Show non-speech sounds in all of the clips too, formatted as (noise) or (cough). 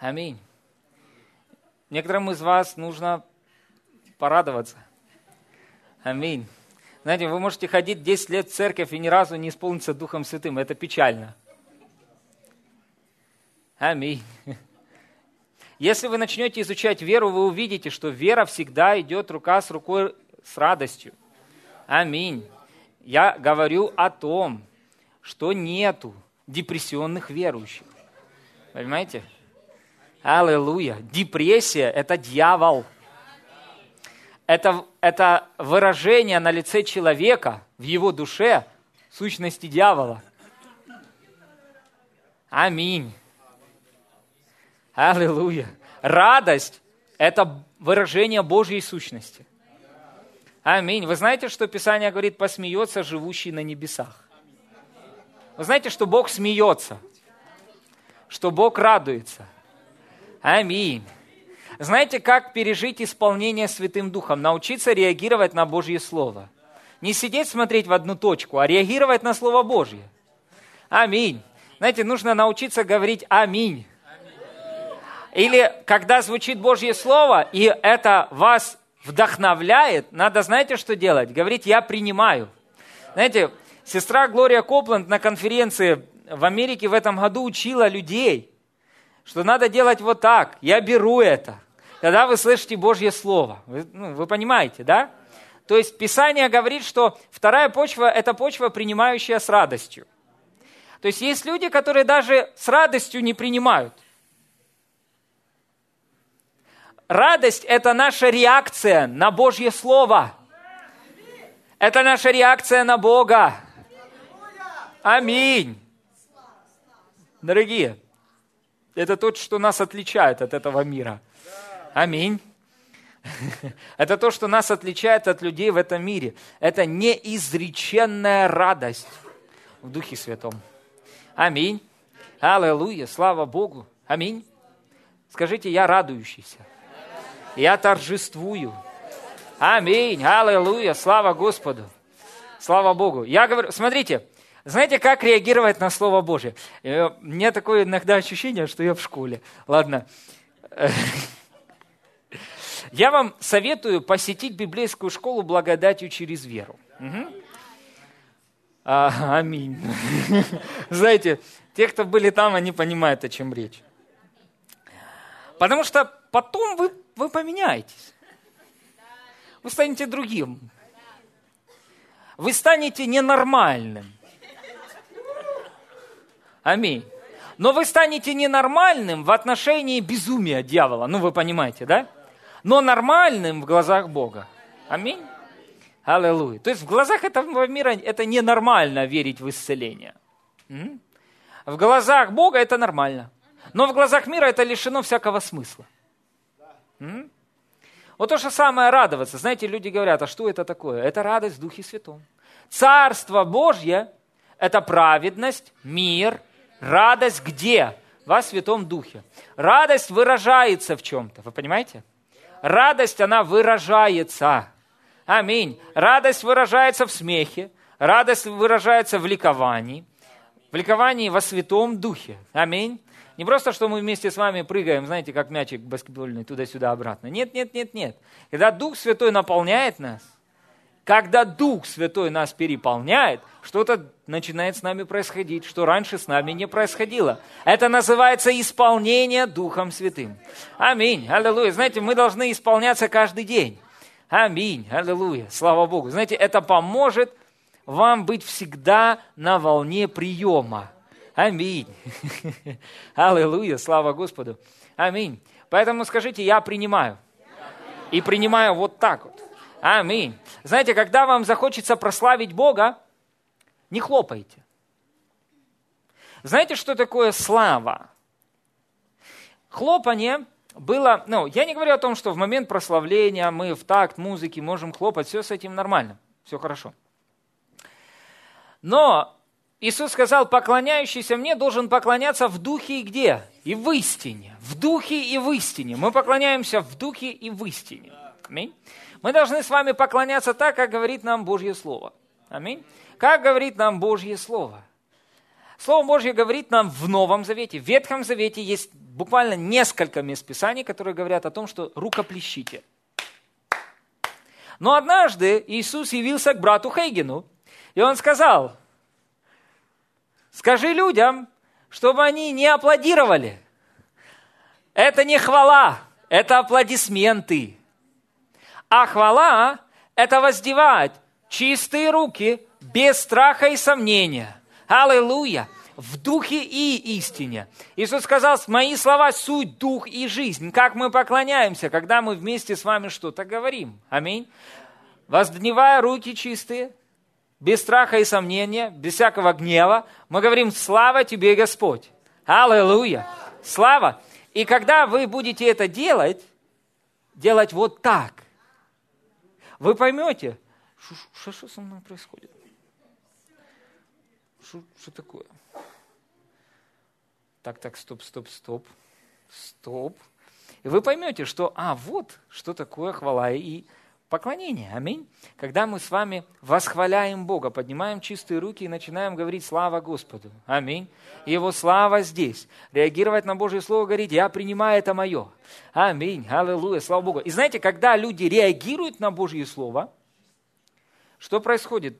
Аминь. Некоторым из вас нужно порадоваться. Аминь. Знаете, вы можете ходить 10 лет в церковь и ни разу не исполниться Духом Святым. Это печально. Аминь. Если вы начнете изучать веру, вы увидите, что вера всегда идет рука с рукой с радостью. Аминь. Я говорю о том, что нету депрессионных верующих. Понимаете? Аллилуйя. Депрессия – это дьявол. Это, это выражение на лице человека, в его душе, сущности дьявола. Аминь. Аллилуйя. Радость – это выражение Божьей сущности. Аминь. Вы знаете, что Писание говорит, посмеется живущий на небесах? Вы знаете, что Бог смеется, что Бог радуется. Аминь. Знаете, как пережить исполнение Святым Духом? Научиться реагировать на Божье Слово. Не сидеть смотреть в одну точку, а реагировать на Слово Божье. Аминь. Знаете, нужно научиться говорить «Аминь». Или когда звучит Божье Слово, и это вас вдохновляет, надо, знаете, что делать? Говорить «я принимаю». Знаете, сестра Глория Копланд на конференции в Америке в этом году учила людей, что надо делать вот так, я беру это. Когда вы слышите Божье Слово. Вы, ну, вы понимаете, да? То есть Писание говорит, что вторая почва – это почва, принимающая с радостью. То есть есть люди, которые даже с радостью не принимают – Радость – это наша реакция на Божье Слово. Это наша реакция на Бога. Аминь. Дорогие, это то, что нас отличает от этого мира. Аминь. (laughs) Это то, что нас отличает от людей в этом мире. Это неизреченная радость в Духе Святом. Аминь. Аллилуйя. Слава Богу. Аминь. Скажите, я радующийся. Я торжествую. Аминь. Аллилуйя. Слава Господу. Слава Богу. Я говорю, смотрите, знаете, как реагировать на Слово Божье? Э, у меня такое иногда ощущение, что я в школе. Ладно. Я вам советую посетить библейскую школу благодатью через веру. Угу. А, аминь. (laughs) Знаете, те, кто были там, они понимают, о чем речь. Потому что потом вы вы поменяетесь. Вы станете другим. Вы станете ненормальным. Аминь. Но вы станете ненормальным в отношении безумия дьявола. Ну, вы понимаете, да? Но нормальным в глазах Бога. Аминь. Аллилуйя. То есть в глазах этого мира это ненормально верить в исцеление. В глазах Бога это нормально. Но в глазах мира это лишено всякого смысла. Вот то же самое радоваться. Знаете, люди говорят, а что это такое? Это радость в Духе Святом. Царство Божье – это праведность, мир, радость где? Во Святом Духе. Радость выражается в чем-то, вы понимаете? Радость, она выражается. Аминь. Радость выражается в смехе, радость выражается в ликовании, в ликовании во Святом Духе. Аминь. Не просто, что мы вместе с вами прыгаем, знаете, как мячик баскетбольный, туда-сюда, обратно. Нет, нет, нет, нет. Когда Дух Святой наполняет нас, когда Дух Святой нас переполняет, что-то начинает с нами происходить, что раньше с нами не происходило. Это называется исполнение Духом Святым. Аминь. Аллилуйя. Знаете, мы должны исполняться каждый день. Аминь. Аллилуйя. Слава Богу. Знаете, это поможет вам быть всегда на волне приема. Аминь. (laughs) Аллилуйя, слава Господу. Аминь. Поэтому скажите, я принимаю. И принимаю вот так вот. Аминь. Знаете, когда вам захочется прославить Бога, не хлопайте. Знаете, что такое слава? Хлопание было, ну, я не говорю о том, что в момент прославления мы в такт музыки можем хлопать, все с этим нормально, все хорошо. Но Иисус сказал, поклоняющийся мне должен поклоняться в духе и где? И в истине. В духе и в истине. Мы поклоняемся в духе и в истине. Аминь. Мы должны с вами поклоняться так, как говорит нам Божье Слово. Аминь. Как говорит нам Божье Слово? Слово Божье говорит нам в Новом Завете. В Ветхом Завете есть буквально несколько мест Писаний, которые говорят о том, что рукоплещите. Но однажды Иисус явился к брату Хейгену, и он сказал, скажи людям, чтобы они не аплодировали. Это не хвала, это аплодисменты. А хвала – это воздевать чистые руки без страха и сомнения. Аллилуйя! В духе и истине. Иисус сказал, мои слова – суть, дух и жизнь. Как мы поклоняемся, когда мы вместе с вами что-то говорим. Аминь. Воздевая руки чистые, без страха и сомнения, без всякого гнева, мы говорим «Слава тебе, Господь!» Аллилуйя! Слава! И когда вы будете это делать, делать вот так, вы поймете, что, со мной происходит? Что, что такое? Так, так, стоп, стоп, стоп, стоп. И вы поймете, что, а, вот, что такое хвала и поклонение. Аминь. Когда мы с вами восхваляем Бога, поднимаем чистые руки и начинаем говорить «Слава Господу». Аминь. Его слава здесь. Реагировать на Божье Слово, говорить «Я принимаю это мое». Аминь. Аллилуйя. Слава Богу. И знаете, когда люди реагируют на Божье Слово, что происходит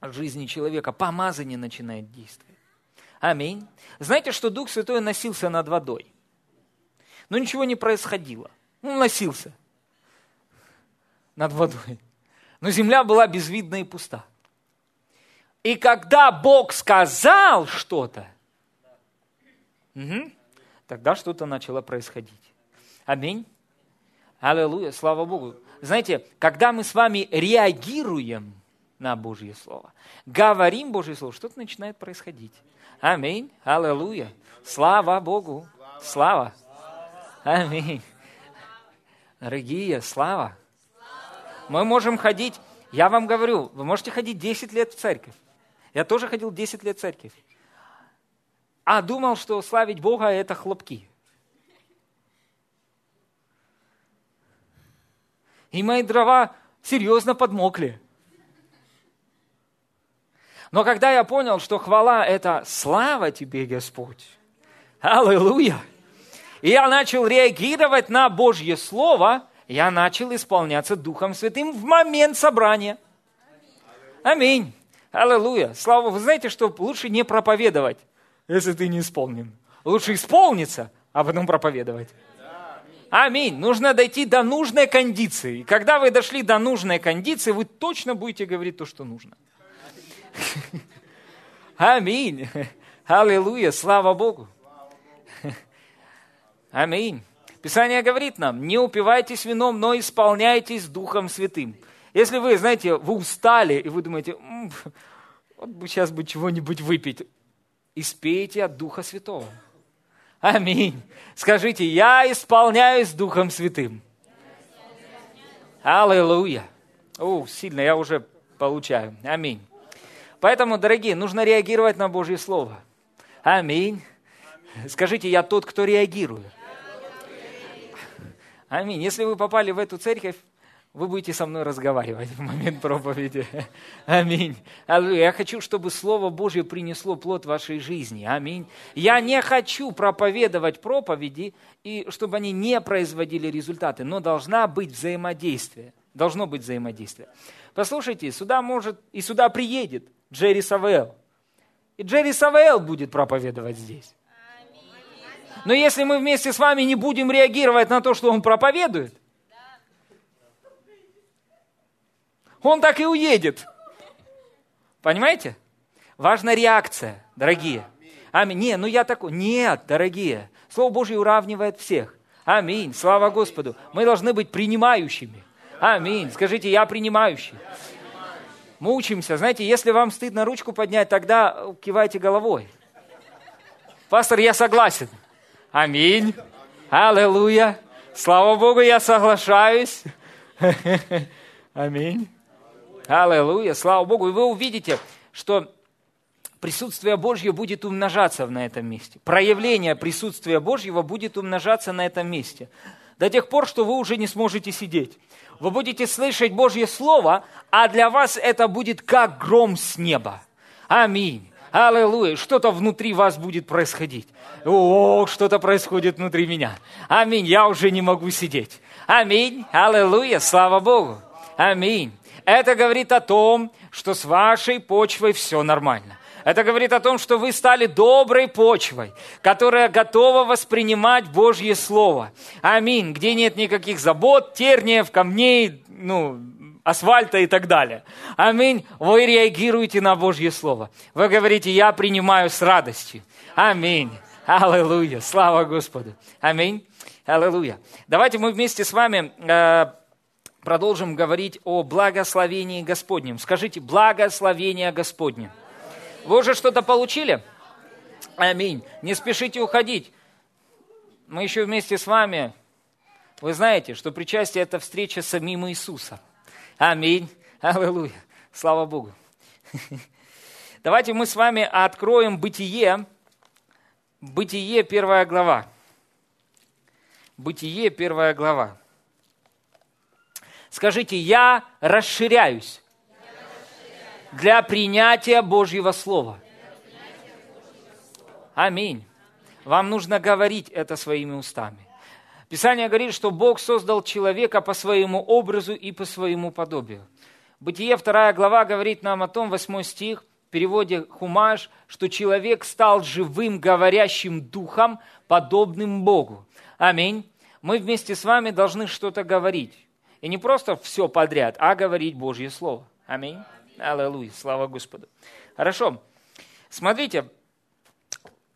в жизни человека? Помазание начинает действовать. Аминь. Знаете, что Дух Святой носился над водой? Но ничего не происходило. Он носился – над водой. Но земля была безвидна и пуста. И когда Бог сказал что-то, угу, тогда что-то начало происходить. Аминь. Аллилуйя, слава Богу. Знаете, когда мы с вами реагируем на Божье Слово, говорим Божье Слово, что-то начинает происходить. Аминь. Аллилуйя. Слава Богу. Слава. Аминь. Дорогие, слава. Мы можем ходить, я вам говорю, вы можете ходить 10 лет в церковь. Я тоже ходил 10 лет в церковь. А думал, что славить Бога – это хлопки. И мои дрова серьезно подмокли. Но когда я понял, что хвала – это слава тебе, Господь, аллилуйя, и я начал реагировать на Божье Слово – я начал исполняться Духом Святым в момент собрания. Аминь. Аллилуйя. Слава Вы знаете, что лучше не проповедовать, если ты не исполнен. Лучше исполниться, а потом проповедовать. Аминь. Нужно дойти до нужной кондиции. И когда вы дошли до нужной кондиции, вы точно будете говорить то, что нужно. Аминь. Аллилуйя. Слава Богу. Аминь. Писание говорит нам, не упивайтесь вином, но исполняйтесь Духом Святым. Если вы, знаете, вы устали, и вы думаете, вот бы сейчас бы чего-нибудь выпить, испейте от Духа Святого. Аминь. Скажите, я исполняюсь Духом Святым. Аллилуйя. О, сильно, я уже получаю. Аминь. Поэтому, дорогие, нужно реагировать на Божье Слово. Аминь. Скажите, я тот, кто реагирует. Аминь. Если вы попали в эту церковь, вы будете со мной разговаривать в момент проповеди. (laughs) Аминь. Я хочу, чтобы Слово Божье принесло плод вашей жизни. Аминь. Я не хочу проповедовать проповеди, и чтобы они не производили результаты, но должна быть взаимодействие. Должно быть взаимодействие. Послушайте, сюда может, и сюда приедет Джерри Савел. И Джерри Савел будет проповедовать здесь. Но если мы вместе с вами не будем реагировать на то, что он проповедует, он так и уедет. Понимаете? Важна реакция, дорогие. Аминь. Не, ну я такой. Нет, дорогие. Слово Божье уравнивает всех. Аминь. Слава Господу. Мы должны быть принимающими. Аминь. Скажите, я принимающий. Мы учимся. Знаете, если вам стыдно ручку поднять, тогда кивайте головой. Пастор, я согласен. Аминь. Аллилуйя. Слава Богу, я соглашаюсь. (laughs) Аминь. Аллилуйя. Слава Богу. И вы увидите, что присутствие Божье будет умножаться на этом месте. Проявление присутствия Божьего будет умножаться на этом месте. До тех пор, что вы уже не сможете сидеть. Вы будете слышать Божье Слово, а для вас это будет как гром с неба. Аминь. Аллилуйя. Что-то внутри вас будет происходить. О, что-то происходит внутри меня. Аминь. Я уже не могу сидеть. Аминь. Аллилуйя. Слава Богу. Аминь. Это говорит о том, что с вашей почвой все нормально. Это говорит о том, что вы стали доброй почвой, которая готова воспринимать Божье Слово. Аминь. Где нет никаких забот, терниев, камней, ну, асфальта и так далее. Аминь. Вы реагируете на Божье Слово. Вы говорите, я принимаю с радостью. Аминь. Аллилуйя. Слава Господу. Аминь. Аллилуйя. Давайте мы вместе с вами э, продолжим говорить о благословении Господнем. Скажите, благословение Господне. Вы уже что-то получили? Аминь. Не спешите уходить. Мы еще вместе с вами, вы знаете, что причастие – это встреча с самим Иисусом. Аминь. Аллилуйя. Слава Богу. Давайте мы с вами откроем Бытие. Бытие, первая глава. Бытие, первая глава. Скажите, я расширяюсь для принятия Божьего Слова. Аминь. Вам нужно говорить это своими устами. Писание говорит, что Бог создал человека по своему образу и по своему подобию. Бытие 2 глава говорит нам о том, 8 стих, в переводе Хумаш, что человек стал живым, говорящим духом, подобным Богу. Аминь. Мы вместе с вами должны что-то говорить. И не просто все подряд, а говорить Божье Слово. Аминь. Аллилуйя. Слава Господу. Хорошо. Смотрите,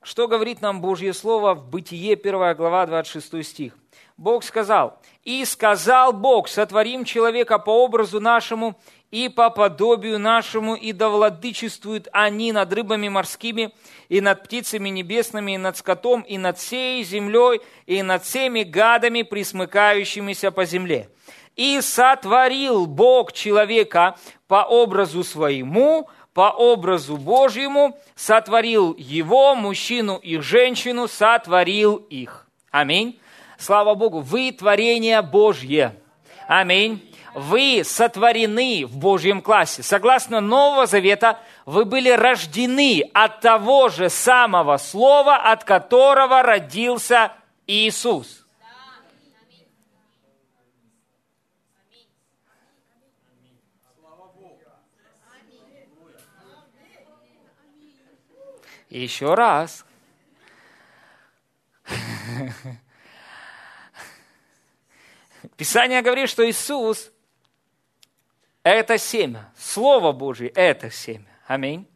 что говорит нам Божье Слово в Бытие, 1 глава, 26 стих. Бог сказал, «И сказал Бог, сотворим человека по образу нашему и по подобию нашему, и да владычествуют они над рыбами морскими, и над птицами небесными, и над скотом, и над всей землей, и над всеми гадами, присмыкающимися по земле. И сотворил Бог человека по образу своему, по образу Божьему сотворил его, мужчину и женщину, сотворил их. Аминь. Слава Богу, вы творение Божье. Аминь. Вы сотворены в Божьем классе. Согласно Нового Завета, вы были рождены от того же самого слова, от которого родился Иисус. Еще раз. Писание говорит, что Иисус – это семя. Слово Божье – это семя. Аминь.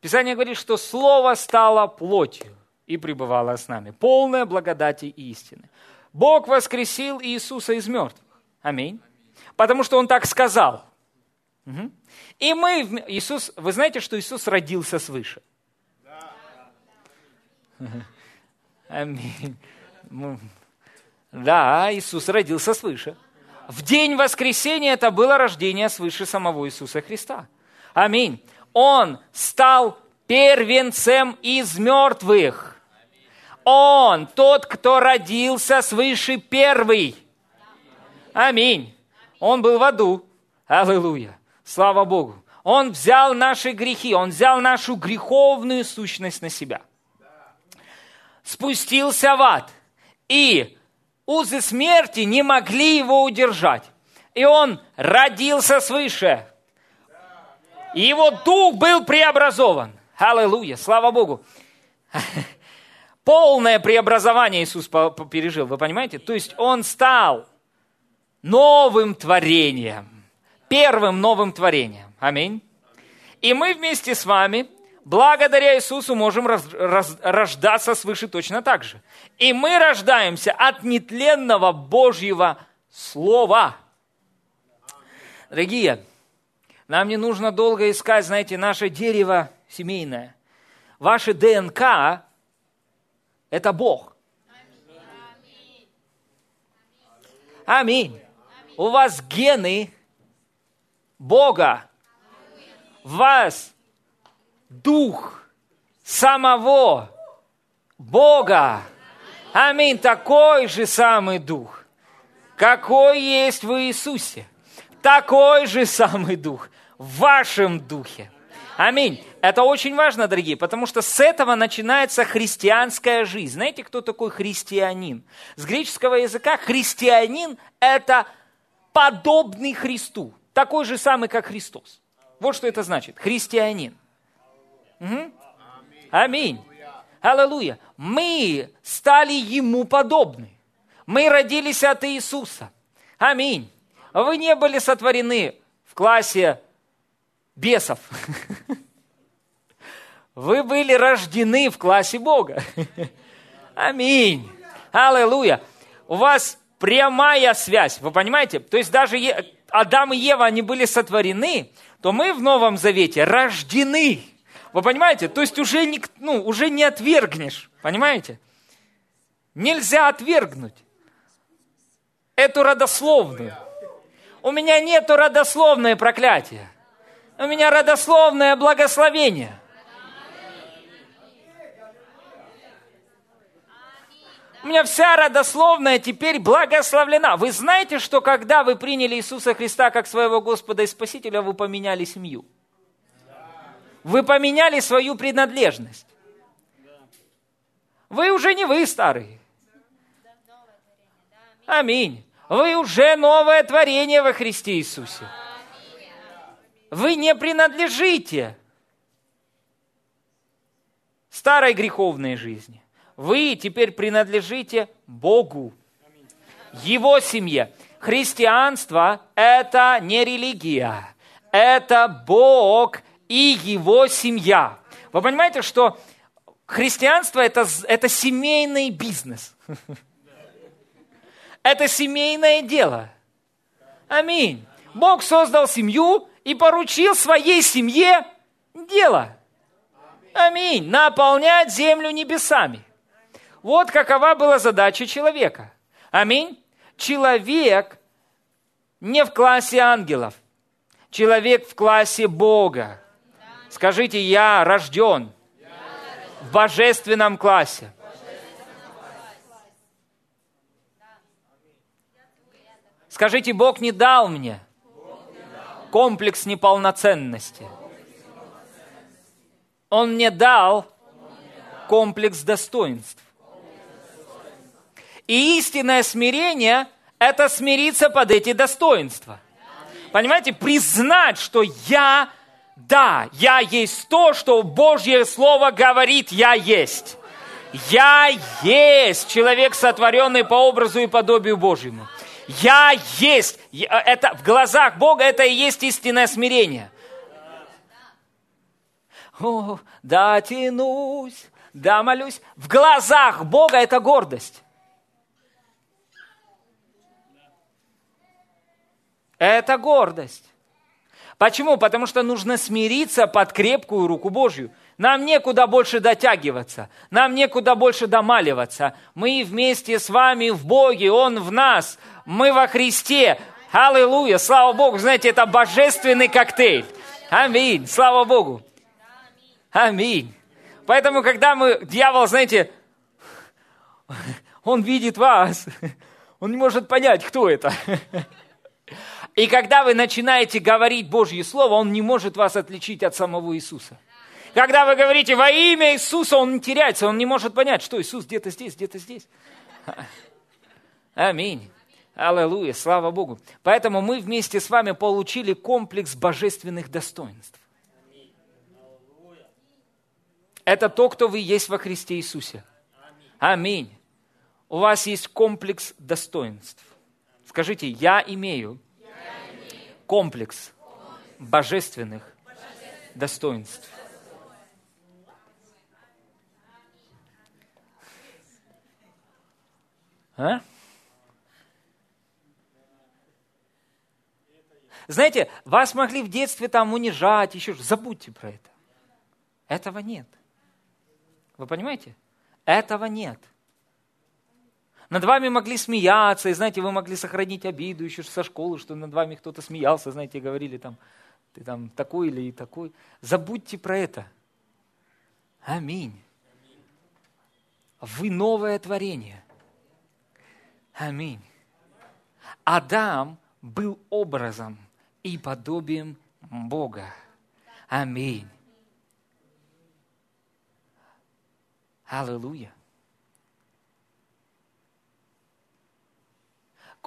Писание говорит, что Слово стало плотью и пребывало с нами. Полное благодати и истины. Бог воскресил Иисуса из мертвых. Аминь. Потому что Он так сказал. Угу. И мы, Иисус, вы знаете, что Иисус родился свыше? (laughs) Аминь. Да, Иисус родился свыше. В день воскресения это было рождение свыше самого Иисуса Христа. Аминь. Он стал первенцем из мертвых. Он тот, кто родился свыше первый. Аминь. Он был в аду. Аллилуйя. Слава Богу. Он взял наши грехи, Он взял нашу греховную сущность на себя. Спустился в ад. И узы смерти не могли его удержать. И он родился свыше. И его дух был преобразован. Аллилуйя, слава Богу. Полное преобразование Иисус пережил, вы понимаете? То есть он стал новым творением первым новым творением. Аминь. И мы вместе с вами, благодаря Иисусу, можем раз, раз, рождаться свыше точно так же. И мы рождаемся от нетленного Божьего Слова. Дорогие, нам не нужно долго искать, знаете, наше дерево семейное. Ваше ДНК – это Бог. Аминь. У вас гены Бога, вас Дух самого Бога. Аминь. Такой же самый Дух, какой есть в Иисусе. Такой же самый Дух в вашем Духе. Аминь. Это очень важно, дорогие, потому что с этого начинается христианская жизнь. Знаете, кто такой христианин? С греческого языка христианин – это подобный Христу, такой же самый, как Христос. Вот что это значит. Христианин. Угу. Аминь. Аллилуйя. Мы стали Ему подобны. Мы родились от Иисуса. Аминь. Вы не были сотворены в классе бесов. (laughs) Вы были рождены в классе Бога. (laughs) Аминь. Аллилуйя. У вас прямая связь, вы понимаете? То есть даже Адам и Ева, они были сотворены, то мы в Новом Завете рождены. Вы понимаете? То есть уже не, ну, уже не отвергнешь, понимаете? Нельзя отвергнуть эту родословную. У меня нету родословное проклятие. У меня родословное благословение. У меня вся родословная теперь благословлена. Вы знаете, что когда вы приняли Иисуса Христа как своего Господа и Спасителя, вы поменяли семью? Вы поменяли свою принадлежность. Вы уже не вы старые. Аминь. Вы уже новое творение во Христе Иисусе. Вы не принадлежите старой греховной жизни. Вы теперь принадлежите Богу, Его семье. Христианство – это не религия, это Бог и Его семья. Вы понимаете, что христианство это, – это семейный бизнес. (laughs) Это семейное дело. Аминь. Бог создал семью и поручил своей семье дело. Аминь. Наполнять землю небесами. Вот какова была задача человека. Аминь. Человек не в классе ангелов. Человек в классе Бога. Скажите, я рожден в божественном классе. Скажите, Бог не дал мне комплекс неполноценности. Он мне дал комплекс достоинств. И истинное смирение – это смириться под эти достоинства. Понимаете, признать, что я, да, я есть то, что Божье Слово говорит, я есть. Я есть человек, сотворенный по образу и подобию Божьему. Я есть. Это, в глазах Бога это и есть истинное смирение. О, да тянусь, да молюсь. В глазах Бога это гордость. Это гордость. Почему? Потому что нужно смириться под крепкую руку Божью. Нам некуда больше дотягиваться, нам некуда больше домаливаться. Мы вместе с вами в Боге, Он в нас, мы во Христе. Аллилуйя, слава Богу, знаете, это божественный коктейль. Аминь, слава Богу. Аминь. Поэтому, когда мы, дьявол, знаете, (laughs) он видит вас, (laughs) он не может понять, кто это. (laughs) И когда вы начинаете говорить Божье Слово, он не может вас отличить от самого Иисуса. Когда вы говорите во имя Иисуса, он теряется, он не может понять, что Иисус где-то здесь, где-то здесь. Аминь. Аллилуйя, слава Богу. Поэтому мы вместе с вами получили комплекс божественных достоинств. Это то, кто вы есть во Христе Иисусе. Аминь. У вас есть комплекс достоинств. Скажите, я имею комплекс божественных достоинств. А? Знаете, вас могли в детстве там унижать, еще забудьте про это. Этого нет. Вы понимаете? Этого нет. Над вами могли смеяться, и знаете, вы могли сохранить обиду еще со школы, что над вами кто-то смеялся, знаете, говорили там, ты там такой или и такой. Забудьте про это. Аминь. Вы новое творение. Аминь. Адам был образом и подобием Бога. Аминь. Аллилуйя.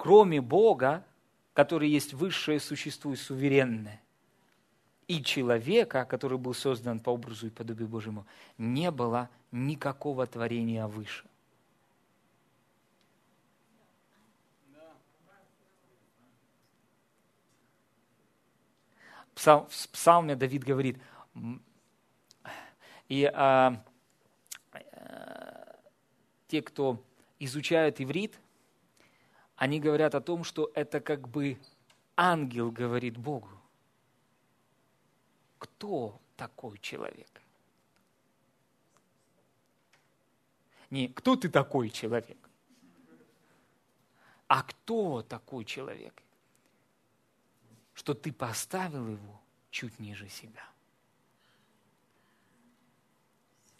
Кроме Бога, который есть высшее существо и суверенное, и человека, который был создан по образу и подобию Божьему, не было никакого творения выше. в псалме Давид говорит, и а, а, те, кто изучают иврит, они говорят о том, что это как бы ангел говорит Богу. Кто такой человек? Не кто ты такой человек, а кто такой человек – что ты поставил его чуть ниже себя.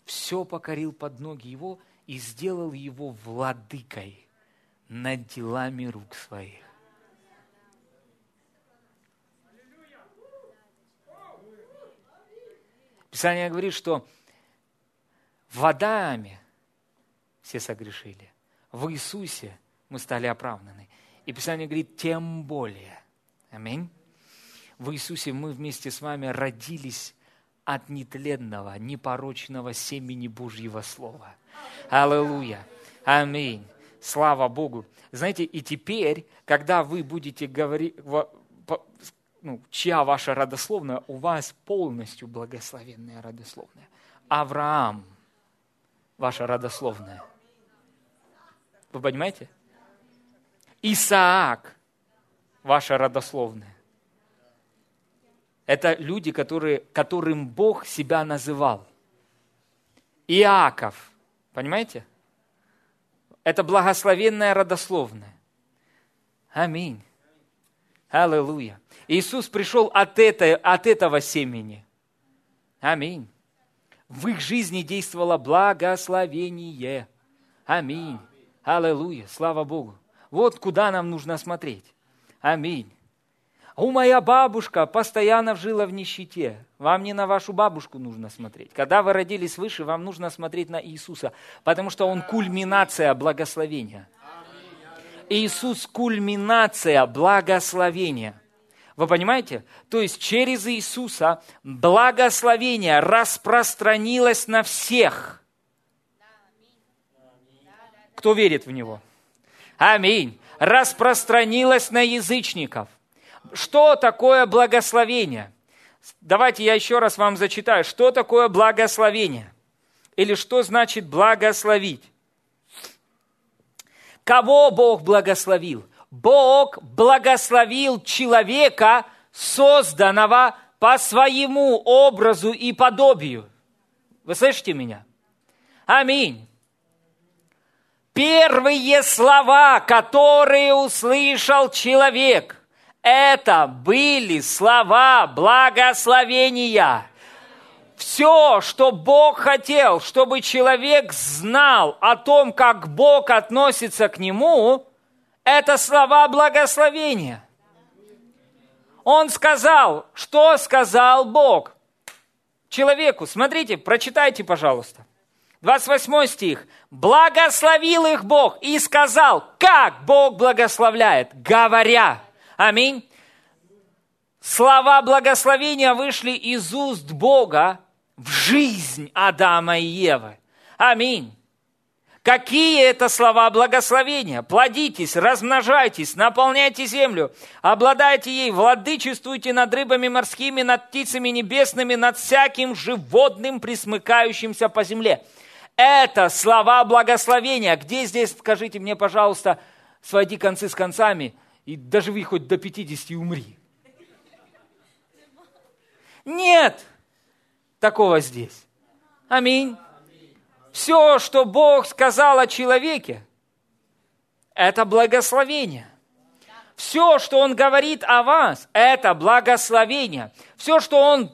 Все покорил под ноги его и сделал его владыкой над делами рук своих. Писание говорит, что в Адаме все согрешили, в Иисусе мы стали оправданы. И Писание говорит, тем более. Аминь в Иисусе мы вместе с вами родились от нетленного, непорочного семени Божьего Слова. Аллилуйя. Аминь. Слава Богу. Знаете, и теперь, когда вы будете говорить, ну, чья ваша родословная, у вас полностью благословенная родословная. Авраам, ваша родословная. Вы понимаете? Исаак, ваша родословная. Это люди, которые, которым Бог себя называл. Иаков, понимаете? Это благословенная родословная. Аминь. Аллилуйя. Иисус пришел от, этой, от этого семени. Аминь. В их жизни действовало благословение. Аминь. Аллилуйя. Слава Богу. Вот куда нам нужно смотреть. Аминь. У моя бабушка постоянно жила в нищете. Вам не на вашу бабушку нужно смотреть. Когда вы родились выше, вам нужно смотреть на Иисуса, потому что Он кульминация благословения. Иисус кульминация благословения. Вы понимаете? То есть через Иисуса благословение распространилось на всех, кто верит в Него. Аминь. Распространилось на язычников что такое благословение? Давайте я еще раз вам зачитаю. Что такое благословение? Или что значит благословить? Кого Бог благословил? Бог благословил человека, созданного по своему образу и подобию. Вы слышите меня? Аминь. Первые слова, которые услышал человек, это были слова благословения. Все, что Бог хотел, чтобы человек знал о том, как Бог относится к нему, это слова благословения. Он сказал, что сказал Бог человеку. Смотрите, прочитайте, пожалуйста. 28 стих. «Благословил их Бог и сказал, как Бог благословляет, говоря». Аминь. Слова благословения вышли из уст Бога в жизнь Адама и Евы. Аминь. Какие это слова благословения? Плодитесь, размножайтесь, наполняйте землю, обладайте ей, владычествуйте над рыбами морскими, над птицами небесными, над всяким животным, присмыкающимся по земле. Это слова благословения. Где здесь, скажите мне, пожалуйста, своди концы с концами – и доживи хоть до 50 и умри. Нет такого здесь. Аминь. Все, что Бог сказал о человеке, это благословение. Все, что Он говорит о вас, это благословение. Все, что Он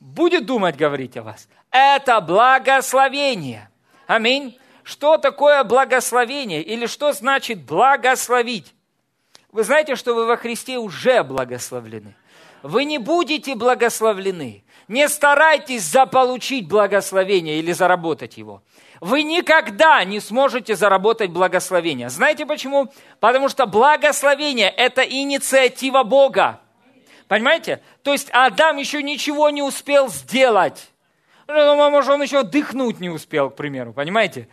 будет думать говорить о вас, это благословение. Аминь. Что такое благословение или что значит благословить? Вы знаете, что вы во Христе уже благословлены. Вы не будете благословлены. Не старайтесь заполучить благословение или заработать его. Вы никогда не сможете заработать благословение. Знаете почему? Потому что благословение – это инициатива Бога. Понимаете? То есть Адам еще ничего не успел сделать. Ну, может, он еще дыхнуть не успел, к примеру. Понимаете?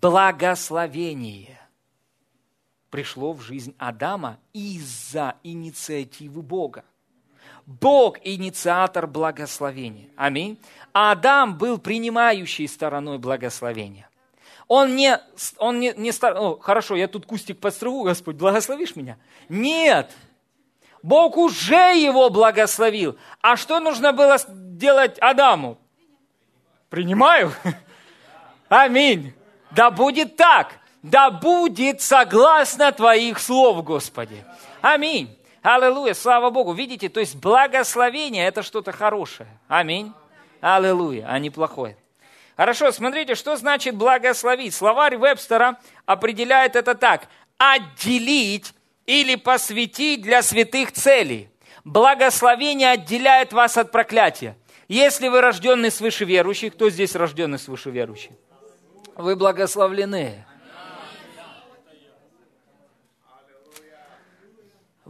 Благословение пришло в жизнь Адама из-за инициативы Бога. Бог – инициатор благословения. Аминь. Адам был принимающей стороной благословения. Он не, он не, не стар... О, хорошо, я тут кустик подстригу, Господь, благословишь меня? Нет. Бог уже его благословил. А что нужно было делать Адаму? Принимаю. Аминь. Да будет так да будет согласно Твоих слов, Господи. Аминь. Аллилуйя, слава Богу. Видите, то есть благословение – это что-то хорошее. Аминь. Аллилуйя, а не плохое. Хорошо, смотрите, что значит благословить. Словарь Вебстера определяет это так. Отделить или посвятить для святых целей. Благословение отделяет вас от проклятия. Если вы рожденный свыше верующий, кто здесь рожденный свыше верующий? Вы благословлены.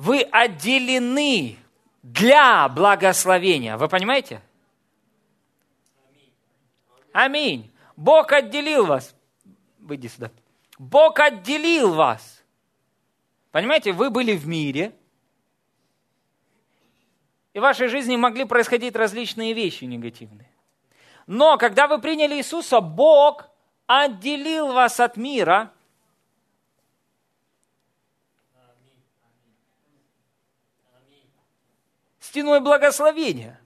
вы отделены для благословения. Вы понимаете? Аминь. Бог отделил вас. Выйди сюда. Бог отделил вас. Понимаете, вы были в мире, и в вашей жизни могли происходить различные вещи негативные. Но когда вы приняли Иисуса, Бог отделил вас от мира – стеной благословения.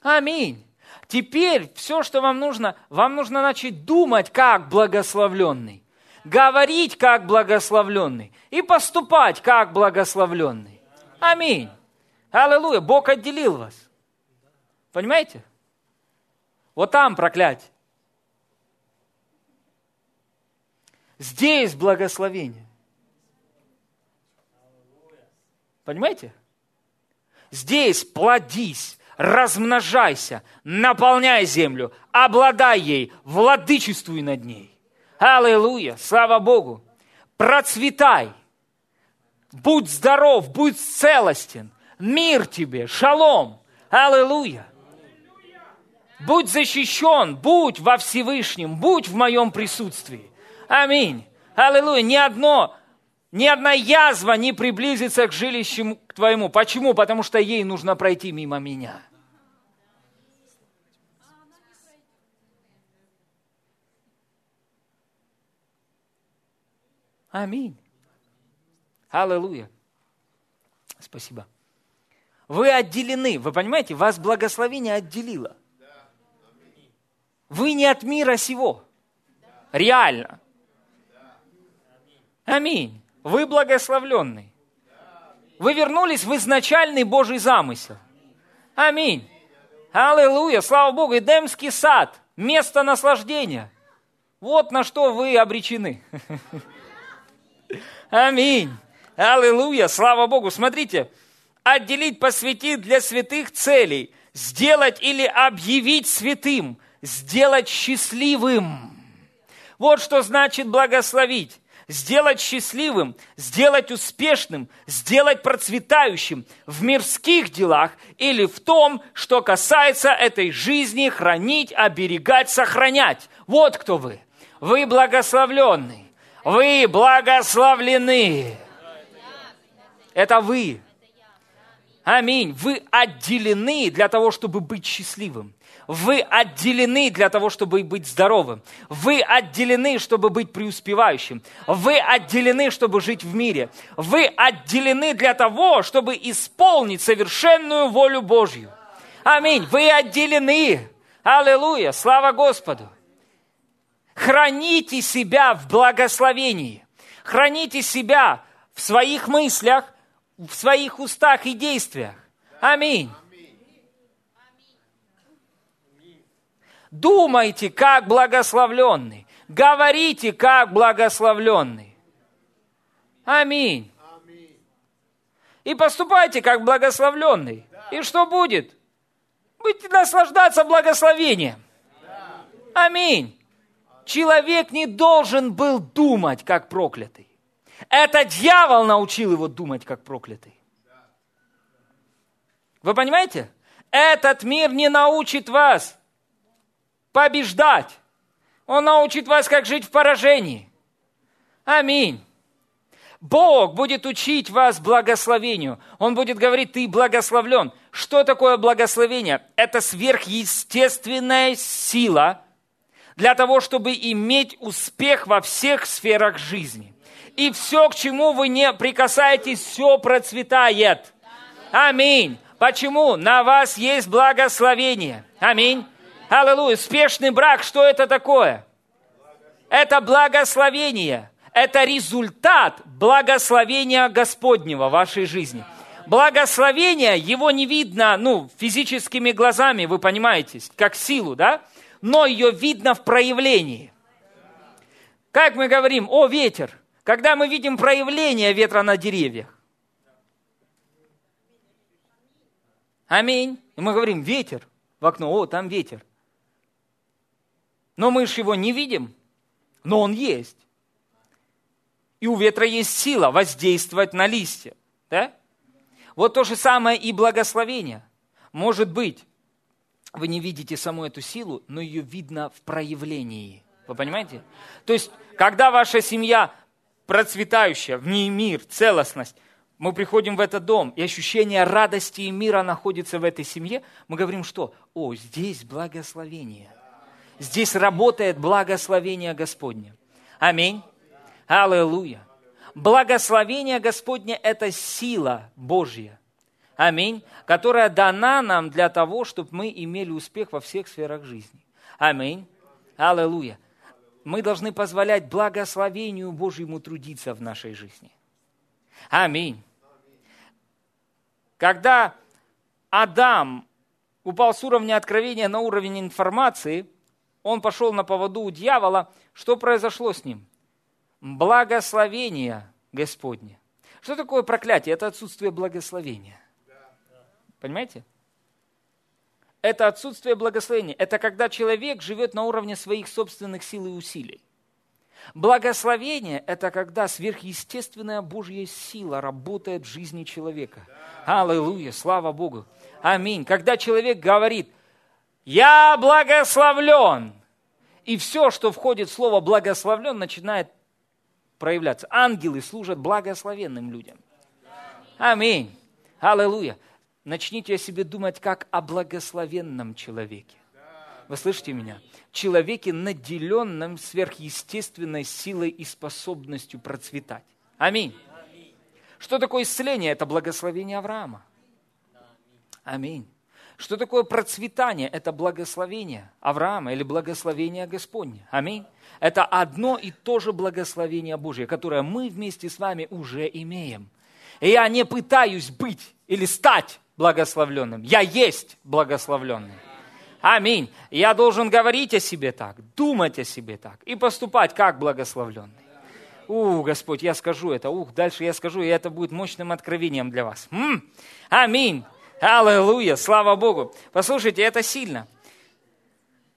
Аминь. Теперь все, что вам нужно, вам нужно начать думать как благословленный, говорить как благословленный и поступать как благословленный. Аминь. Аллилуйя. Бог отделил вас. Понимаете? Вот там проклятие. Здесь благословение. Понимаете? Здесь плодись, размножайся, наполняй землю, обладай ей, владычествуй над ней. Аллилуйя, слава Богу. Процветай, будь здоров, будь целостен, мир тебе, шалом, аллилуйя. Будь защищен, будь во Всевышнем, будь в моем присутствии. Аминь. Аллилуйя. Ни одно ни одна язва не приблизится к жилищу к твоему. Почему? Потому что ей нужно пройти мимо меня. Аминь. Аллилуйя. Спасибо. Вы отделены. Вы понимаете, вас благословение отделило. Вы не от мира сего. Реально. Аминь. Вы благословленный. Вы вернулись в изначальный Божий замысел. Аминь. Аллилуйя. Слава Богу. Эдемский сад. Место наслаждения. Вот на что вы обречены. (laughs) Аминь. Аллилуйя. Слава Богу. Смотрите. Отделить, посвятить для святых целей. Сделать или объявить святым. Сделать счастливым. Вот что значит благословить сделать счастливым, сделать успешным, сделать процветающим в мирских делах или в том, что касается этой жизни, хранить, оберегать, сохранять. Вот кто вы. Вы благословленный. Вы благословлены. Это вы. Аминь. Вы отделены для того, чтобы быть счастливым. Вы отделены для того, чтобы быть здоровым. Вы отделены, чтобы быть преуспевающим. Вы отделены, чтобы жить в мире. Вы отделены для того, чтобы исполнить совершенную волю Божью. Аминь. Вы отделены. Аллилуйя. Слава Господу. Храните себя в благословении. Храните себя в своих мыслях, в своих устах и действиях. Аминь. Думайте, как благословленный. Говорите, как благословленный. Аминь. И поступайте как благословленный. И что будет? Будете наслаждаться благословением. Аминь. Человек не должен был думать, как проклятый. Это дьявол научил его думать, как проклятый. Вы понимаете? Этот мир не научит вас побеждать. Он научит вас, как жить в поражении. Аминь. Бог будет учить вас благословению. Он будет говорить, ты благословлен. Что такое благословение? Это сверхъестественная сила для того, чтобы иметь успех во всех сферах жизни. И все, к чему вы не прикасаетесь, все процветает. Аминь. Почему? На вас есть благословение. Аминь. Аллилуйя. Успешный брак, что это такое? Это благословение. Это результат благословения Господнего в вашей жизни. Благословение, его не видно, ну, физическими глазами, вы понимаете, как силу, да? Но ее видно в проявлении. Как мы говорим, о, ветер, когда мы видим проявление ветра на деревьях. Аминь. И мы говорим, ветер в окно, о, там ветер. Но мы же его не видим, но он есть. И у ветра есть сила воздействовать на листья. Да? Вот то же самое и благословение. Может быть, вы не видите саму эту силу, но ее видно в проявлении. Вы понимаете? То есть, когда ваша семья процветающая, в ней мир, целостность, мы приходим в этот дом, и ощущение радости и мира находится в этой семье, мы говорим, что, о, здесь благословение – Здесь работает благословение Господне. Аминь. Аллилуйя. Благословение Господне – это сила Божья. Аминь. Которая дана нам для того, чтобы мы имели успех во всех сферах жизни. Аминь. Аллилуйя. Мы должны позволять благословению Божьему трудиться в нашей жизни. Аминь. Когда Адам упал с уровня откровения на уровень информации – он пошел на поводу у дьявола, что произошло с ним? Благословение Господне. Что такое проклятие? Это отсутствие благословения. Понимаете? Это отсутствие благословения. Это когда человек живет на уровне своих собственных сил и усилий. Благословение – это когда сверхъестественная Божья сила работает в жизни человека. Аллилуйя, слава Богу. Аминь. Когда человек говорит – я благословлен. И все, что входит в слово благословлен, начинает проявляться. Ангелы служат благословенным людям. Аминь. Аллилуйя. Начните о себе думать как о благословенном человеке. Вы слышите меня? Человеке, наделенном сверхъестественной силой и способностью процветать. Аминь. Что такое исцеление? Это благословение Авраама. Аминь. Что такое процветание? Это благословение Авраама или благословение Господне. Аминь. Это одно и то же благословение Божье, которое мы вместе с вами уже имеем. И я не пытаюсь быть или стать благословленным. Я есть благословленный. Аминь. Я должен говорить о себе так, думать о себе так и поступать как благословленный. У, Господь, я скажу это. Ух, дальше я скажу, и это будет мощным откровением для вас. М-м. Аминь. Аллилуйя, слава Богу. Послушайте, это сильно.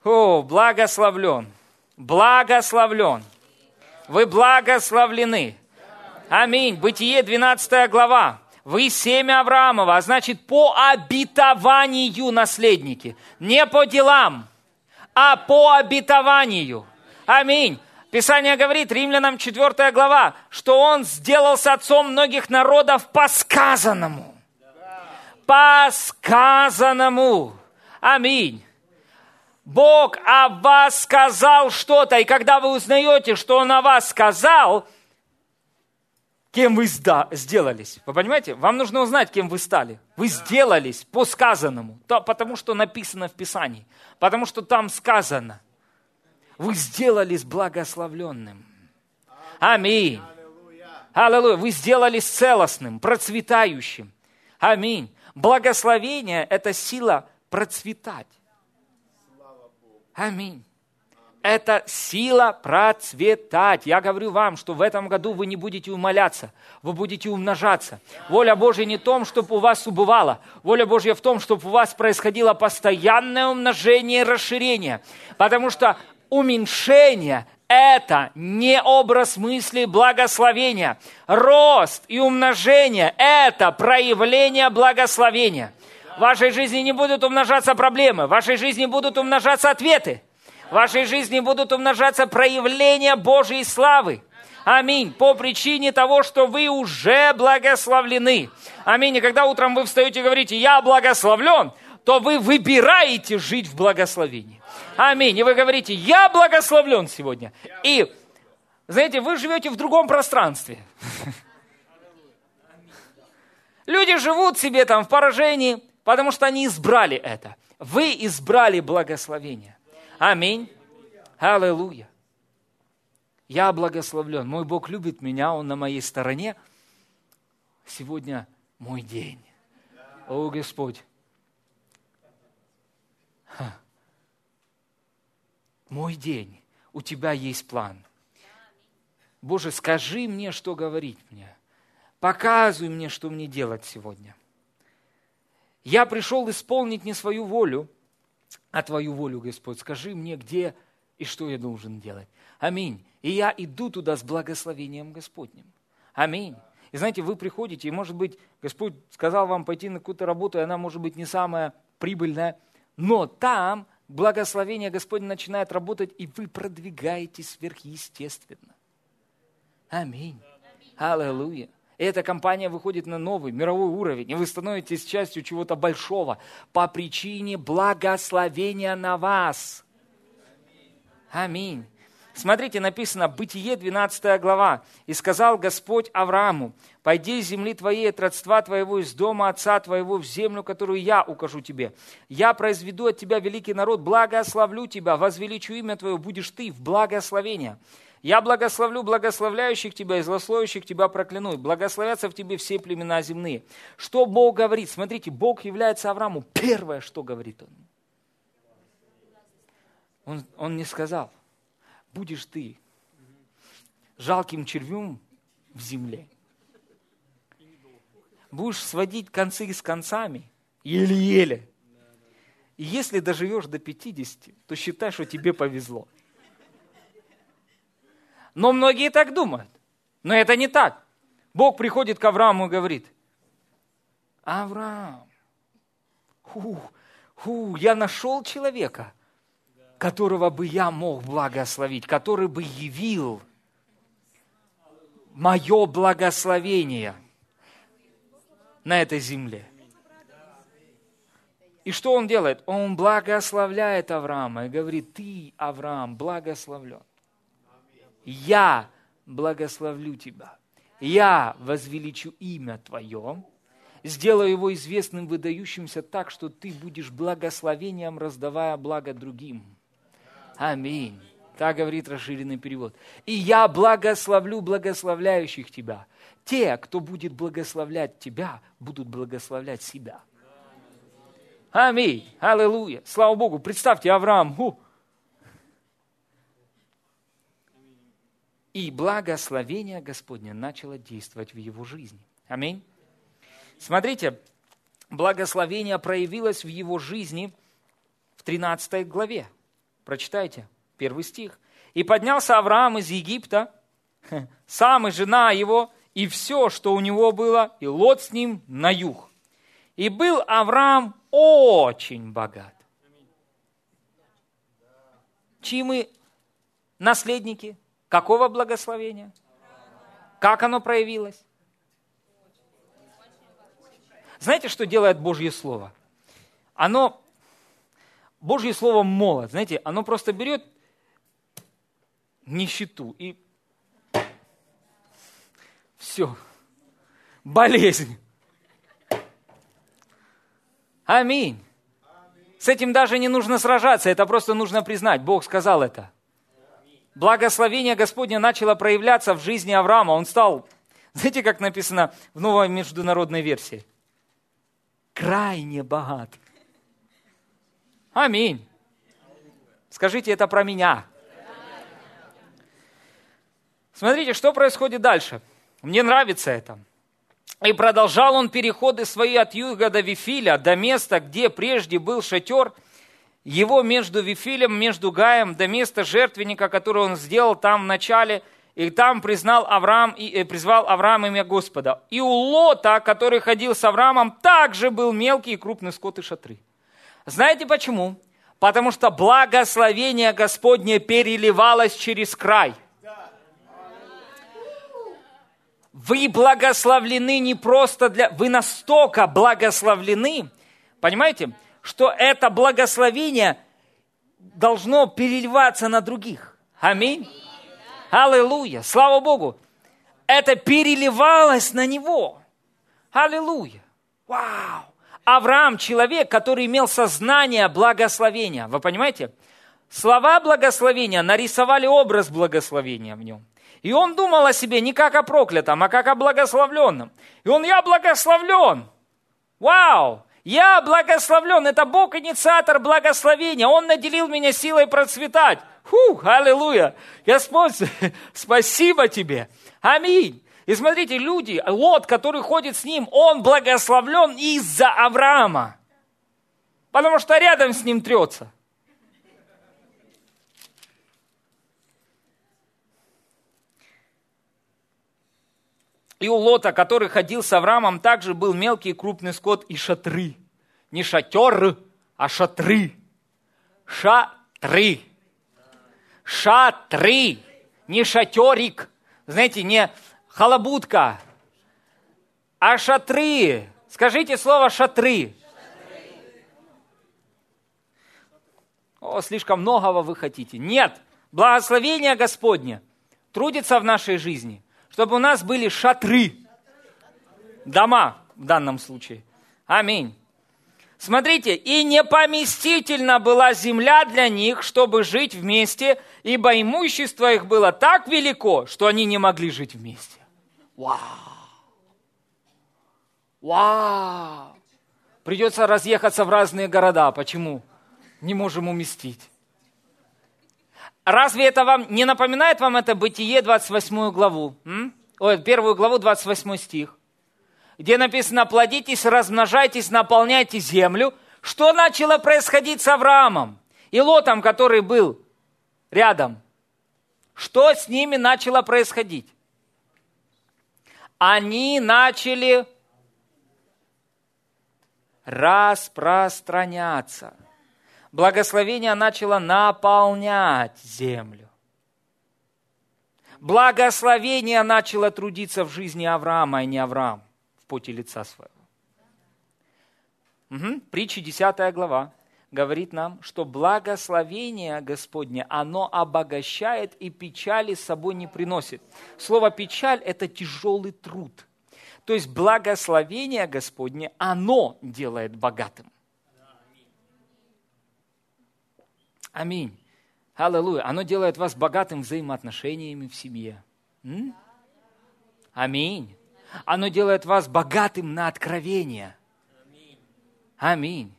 О, благословлен, благословлен. Вы благословлены. Аминь. Бытие 12 глава. Вы семя Авраамова, а значит по обетованию наследники. Не по делам, а по обетованию. Аминь. Писание говорит, Римлянам 4 глава, что он сделался отцом многих народов по сказанному по сказанному. Аминь. Бог о вас сказал что-то, и когда вы узнаете, что Он о вас сказал, кем вы сделались. Вы понимаете? Вам нужно узнать, кем вы стали. Вы сделались по сказанному, то, потому что написано в Писании, потому что там сказано. Вы сделались благословленным. Аминь. Аллилуйя. Вы сделались целостным, процветающим. Аминь. Благословение – это сила процветать. Аминь. это сила процветать. Я говорю вам, что в этом году вы не будете умоляться, вы будете умножаться. Воля Божья не в том, чтобы у вас убывало. Воля Божья в том, чтобы у вас происходило постоянное умножение и расширение. Потому что уменьшение это не образ мысли благословения. Рост и умножение – это проявление благословения. В вашей жизни не будут умножаться проблемы, в вашей жизни будут умножаться ответы. В вашей жизни будут умножаться проявления Божьей славы. Аминь. По причине того, что вы уже благословлены. Аминь. И когда утром вы встаете и говорите, я благословлен, то вы выбираете жить в благословении. Аминь. И вы говорите, я благословлен сегодня. И, знаете, вы живете в другом пространстве. (laughs) Люди живут себе там в поражении, потому что они избрали это. Вы избрали благословение. Аминь. Аллилуйя. Я благословлен. Мой Бог любит меня, Он на моей стороне. Сегодня мой день. О, Господь. Мой день. У Тебя есть план. Боже, скажи мне, что говорить мне. Показывай мне, что мне делать сегодня. Я пришел исполнить не свою волю, а Твою волю, Господь. Скажи мне, где и что я должен делать. Аминь. И я иду туда с благословением Господним. Аминь. И знаете, вы приходите, и, может быть, Господь сказал вам пойти на какую-то работу, и она, может быть, не самая прибыльная, но там благословение Господне начинает работать, и вы продвигаетесь сверхъестественно. Аминь. Аллилуйя. И эта компания выходит на новый мировой уровень, и вы становитесь частью чего-то большого по причине благословения на вас. Аминь. Смотрите, написано, Бытие, 12 глава. «И сказал Господь Аврааму, пойди из земли твоей, от родства твоего, из дома отца твоего, в землю, которую я укажу тебе. Я произведу от тебя великий народ, благословлю тебя, возвеличу имя твое, будешь ты в благословение. Я благословлю благословляющих тебя и злословящих тебя прокляну. Благословятся в тебе все племена земные. Что Бог говорит? Смотрите, Бог является Аврааму. Первое, что говорит он. Он, он не сказал, будешь ты жалким червем в земле. Будешь сводить концы с концами, еле-еле. И если доживешь до 50, то считай, что тебе повезло. Но многие так думают. Но это не так. Бог приходит к Аврааму и говорит, Авраам, ху, ху, я нашел человека, которого бы я мог благословить, который бы явил мое благословение на этой земле. И что он делает? Он благословляет Авраама и говорит, ты, Авраам, благословлен я благословлю тебя, я возвеличу имя Твое, сделаю его известным, выдающимся так, что ты будешь благословением, раздавая благо другим. Аминь. Так говорит расширенный перевод. И я благословлю благословляющих тебя. Те, кто будет благословлять тебя, будут благословлять себя. Аминь. Аллилуйя. Слава Богу. Представьте, Авраам, ху, и благословение Господне начало действовать в его жизни. Аминь. Смотрите, благословение проявилось в его жизни в 13 главе. Прочитайте, первый стих. «И поднялся Авраам из Египта, (laughs) сам и жена его, и все, что у него было, и лот с ним на юг. И был Авраам очень богат. Чьи мы наследники? Какого благословения? Как оно проявилось? Знаете, что делает Божье Слово? Оно, Божье Слово молот, знаете, оно просто берет нищету и все, болезнь. Аминь. С этим даже не нужно сражаться, это просто нужно признать. Бог сказал это благословение Господне начало проявляться в жизни Авраама. Он стал, знаете, как написано в новой международной версии? Крайне богат. Аминь. Скажите это про меня. Смотрите, что происходит дальше. Мне нравится это. И продолжал он переходы свои от юга до Вифиля, до места, где прежде был шатер, его между Вифилем, между Гаем, до места жертвенника, который он сделал там в начале, и там признал Авраам, и, э, призвал Авраам имя Господа. И у Лота, который ходил с Авраамом, также был мелкий и крупный скот и шатры. Знаете почему? Потому что благословение Господне переливалось через край – Вы благословлены не просто для... Вы настолько благословлены, понимаете, что это благословение должно переливаться на других. Аминь. Аллилуйя. Слава Богу. Это переливалось на него. Аллилуйя. Вау. Авраам человек, который имел сознание благословения. Вы понимаете? Слова благословения нарисовали образ благословения в нем. И он думал о себе не как о проклятом, а как о благословленном. И он, я благословлен. Вау! Я благословлен. Это Бог инициатор благословения. Он наделил меня силой процветать. Фу, аллилуйя. Господь, (laughs) спасибо тебе. Аминь. И смотрите, люди, Лот, который ходит с ним, он благословлен из-за Авраама. Потому что рядом с ним трется. И у Лота, который ходил с Авраамом, также был мелкий и крупный скот и шатры. Не шатер, а шатры. Шатры. Шатры. Не шатерик. Знаете, не халабутка, а шатры. Скажите слово шатры. О, слишком многого вы хотите. Нет, благословение Господне трудится в нашей жизни – чтобы у нас были шатры, дома в данном случае. Аминь. Смотрите, и непоместительна была земля для них, чтобы жить вместе, ибо имущество их было так велико, что они не могли жить вместе. Вау! Вау! Придется разъехаться в разные города. Почему? Не можем уместить. Разве это вам не напоминает вам это Бытие 28 главу? М? Ой, первую главу 28 стих. Где написано, плодитесь, размножайтесь, наполняйте землю. Что начало происходить с Авраамом и Лотом, который был рядом? Что с ними начало происходить? Они начали распространяться – благословение начало наполнять землю. Благословение начало трудиться в жизни Авраама, а не Авраам в поте лица своего. Угу. Притча 10 глава говорит нам, что благословение Господне, оно обогащает и печали с собой не приносит. Слово печаль – это тяжелый труд. То есть благословение Господне, оно делает богатым. Аминь. Аллилуйя. Оно делает вас богатым взаимоотношениями в семье. М? Аминь. Оно делает вас богатым на откровение. Аминь.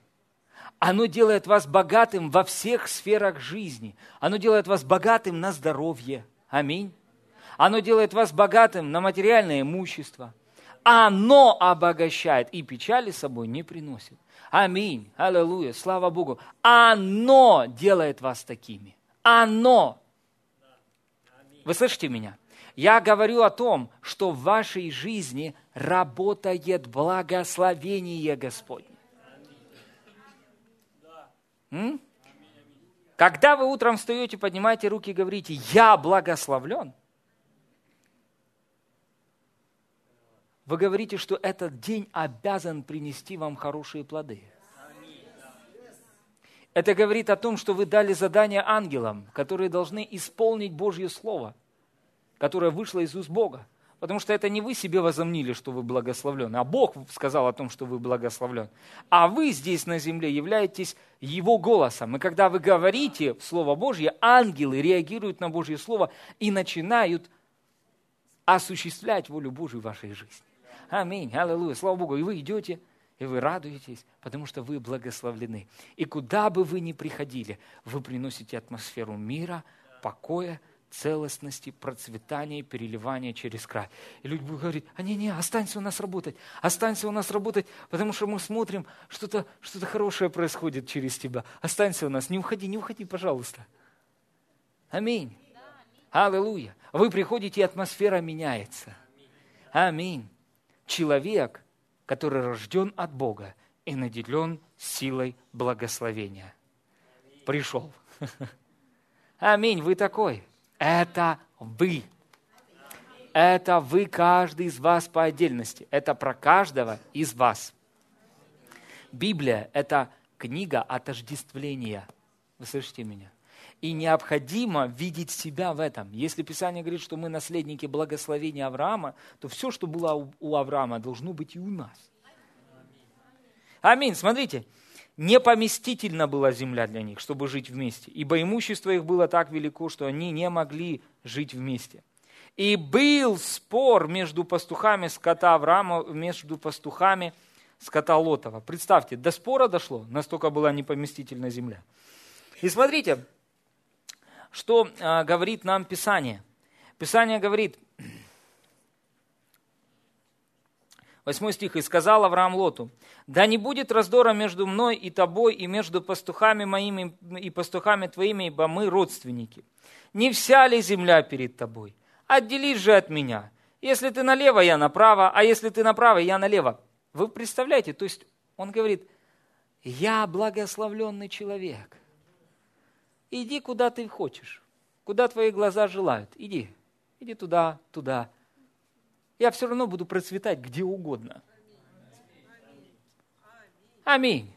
Оно делает вас богатым во всех сферах жизни. Оно делает вас богатым на здоровье. Аминь. Оно делает вас богатым на материальное имущество. Оно обогащает и печали с собой не приносит. Аминь. Аллилуйя. Слава Богу. Оно делает вас такими. Оно. Вы слышите меня? Я говорю о том, что в вашей жизни работает благословение Господне. Когда вы утром встаете, поднимаете руки и говорите, я благословлен, вы говорите, что этот день обязан принести вам хорошие плоды. Это говорит о том, что вы дали задание ангелам, которые должны исполнить Божье Слово, которое вышло из уст Бога. Потому что это не вы себе возомнили, что вы благословлены, а Бог сказал о том, что вы благословлен. А вы здесь на земле являетесь Его голосом. И когда вы говорите Слово Божье, ангелы реагируют на Божье Слово и начинают осуществлять волю Божью в вашей жизни. Аминь, аллилуйя, слава Богу. И вы идете, и вы радуетесь, потому что вы благословлены. И куда бы вы ни приходили, вы приносите атмосферу мира, покоя, целостности, процветания переливания через край. И люди будут говорить, а не-не, останься у нас работать, останься у нас работать, потому что мы смотрим, что-то что хорошее происходит через тебя. Останься у нас, не уходи, не уходи, пожалуйста. Аминь. Аллилуйя. Вы приходите, и атмосфера меняется. Аминь. Человек, который рожден от Бога и наделен силой благословения. Пришел. (laughs) Аминь, вы такой. Это вы. Это вы, каждый из вас по отдельности. Это про каждого из вас. Библия – это книга отождествления. Вы слышите меня? И необходимо видеть себя в этом. Если Писание говорит, что мы наследники благословения Авраама, то все, что было у Авраама, должно быть и у нас. Аминь. Смотрите, непоместительна была земля для них, чтобы жить вместе, ибо имущество их было так велико, что они не могли жить вместе. И был спор между пастухами скота Авраама, между пастухами скота Лотова. Представьте, до спора дошло, настолько была непоместительна земля. И смотрите, что а, говорит нам Писание. Писание говорит, 8 стих, «И сказал Авраам Лоту, да не будет раздора между мной и тобой, и между пастухами моими и пастухами твоими, ибо мы родственники. Не вся ли земля перед тобой? Отделись же от меня. Если ты налево, я направо, а если ты направо, я налево». Вы представляете, то есть он говорит, я благословленный человек – Иди, куда ты хочешь, куда твои глаза желают. Иди, иди туда, туда. Я все равно буду процветать где угодно. Аминь.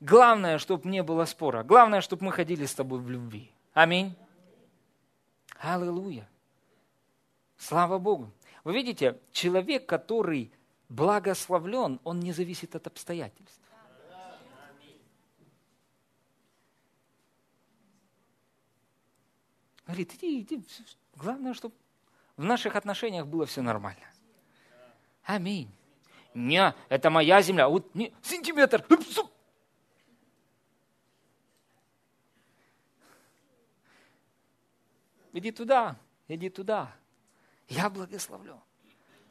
Главное, чтобы не было спора. Главное, чтобы мы ходили с тобой в любви. Аминь. Аллилуйя. Слава Богу. Вы видите, человек, который благословлен, он не зависит от обстоятельств. Говорит, иди, иди. Главное, чтобы в наших отношениях было все нормально. Аминь. Не, это моя земля. Вот не, сантиметр. Иди туда, иди туда. Я благословлю.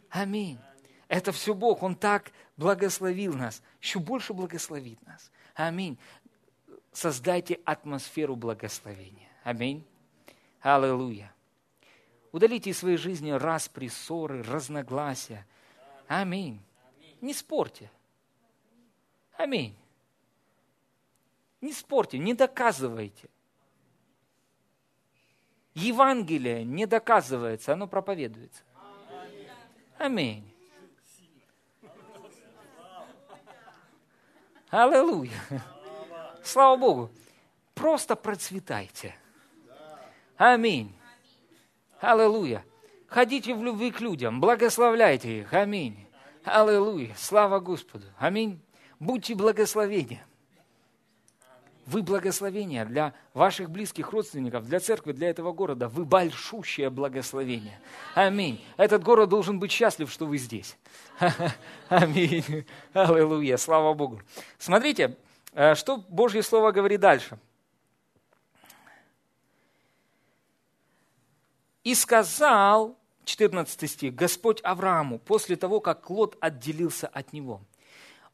Аминь. Это все Бог. Он так благословил нас. Еще больше благословит нас. Аминь. Создайте атмосферу благословения. Аминь. Аллилуйя. Удалите из своей жизни распри, ссоры, разногласия. Аминь. Не спорьте. Аминь. Не спорьте, не доказывайте. Евангелие не доказывается, оно проповедуется. Аминь. Аллилуйя. Слава Богу. Просто процветайте. Аминь. Аллилуйя. Ходите в любви к людям, благословляйте их. Аминь. Аллилуйя. Слава Господу. Аминь. Будьте благословения. Вы благословение для ваших близких родственников, для церкви, для этого города. Вы большущее благословение. Аминь. Этот город должен быть счастлив, что вы здесь. (laughs) Аминь. Аллилуйя. Слава Богу. Смотрите, э, что Божье Слово говорит дальше. И сказал, 14 стих, Господь Аврааму, после того, как Лот отделился от него.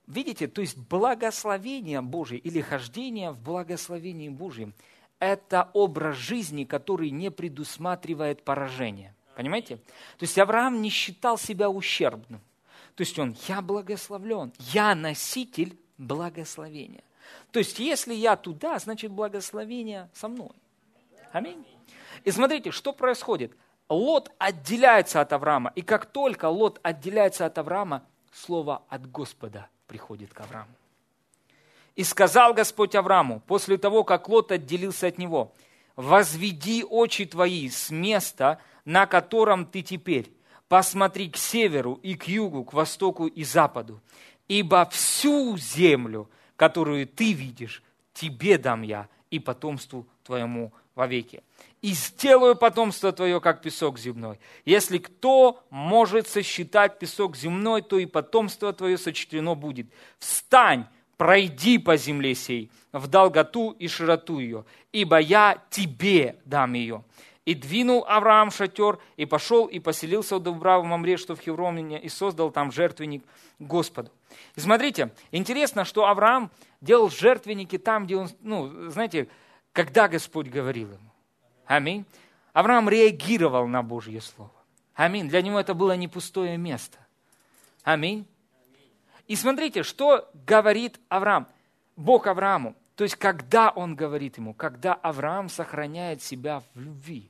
Видите, то есть благословение Божие или хождение в благословении Божьем – это образ жизни, который не предусматривает поражение. Понимаете? То есть Авраам не считал себя ущербным. То есть он, я благословлен, я носитель благословения. То есть если я туда, значит благословение со мной. Аминь. И смотрите, что происходит. Лот отделяется от Авраама. И как только Лот отделяется от Авраама, слово от Господа приходит к Аврааму. И сказал Господь Аврааму, после того, как Лот отделился от него, «Возведи очи твои с места, на котором ты теперь, посмотри к северу и к югу, к востоку и западу, ибо всю землю, которую ты видишь, тебе дам я и потомству твоему вовеки и сделаю потомство твое, как песок земной. Если кто может сосчитать песок земной, то и потомство твое сочтено будет. Встань, пройди по земле сей, в долготу и широту ее, ибо я тебе дам ее. И двинул Авраам шатер, и пошел, и поселился в Дубраве Мамре, что в Хевроне, и создал там жертвенник Господу. И смотрите, интересно, что Авраам делал жертвенники там, где он, ну, знаете, когда Господь говорил ему. Аминь. Авраам реагировал на Божье Слово. Аминь. Для него это было не пустое место. Аминь. И смотрите, что говорит Авраам, Бог Аврааму. То есть, когда он говорит ему, когда Авраам сохраняет себя в любви.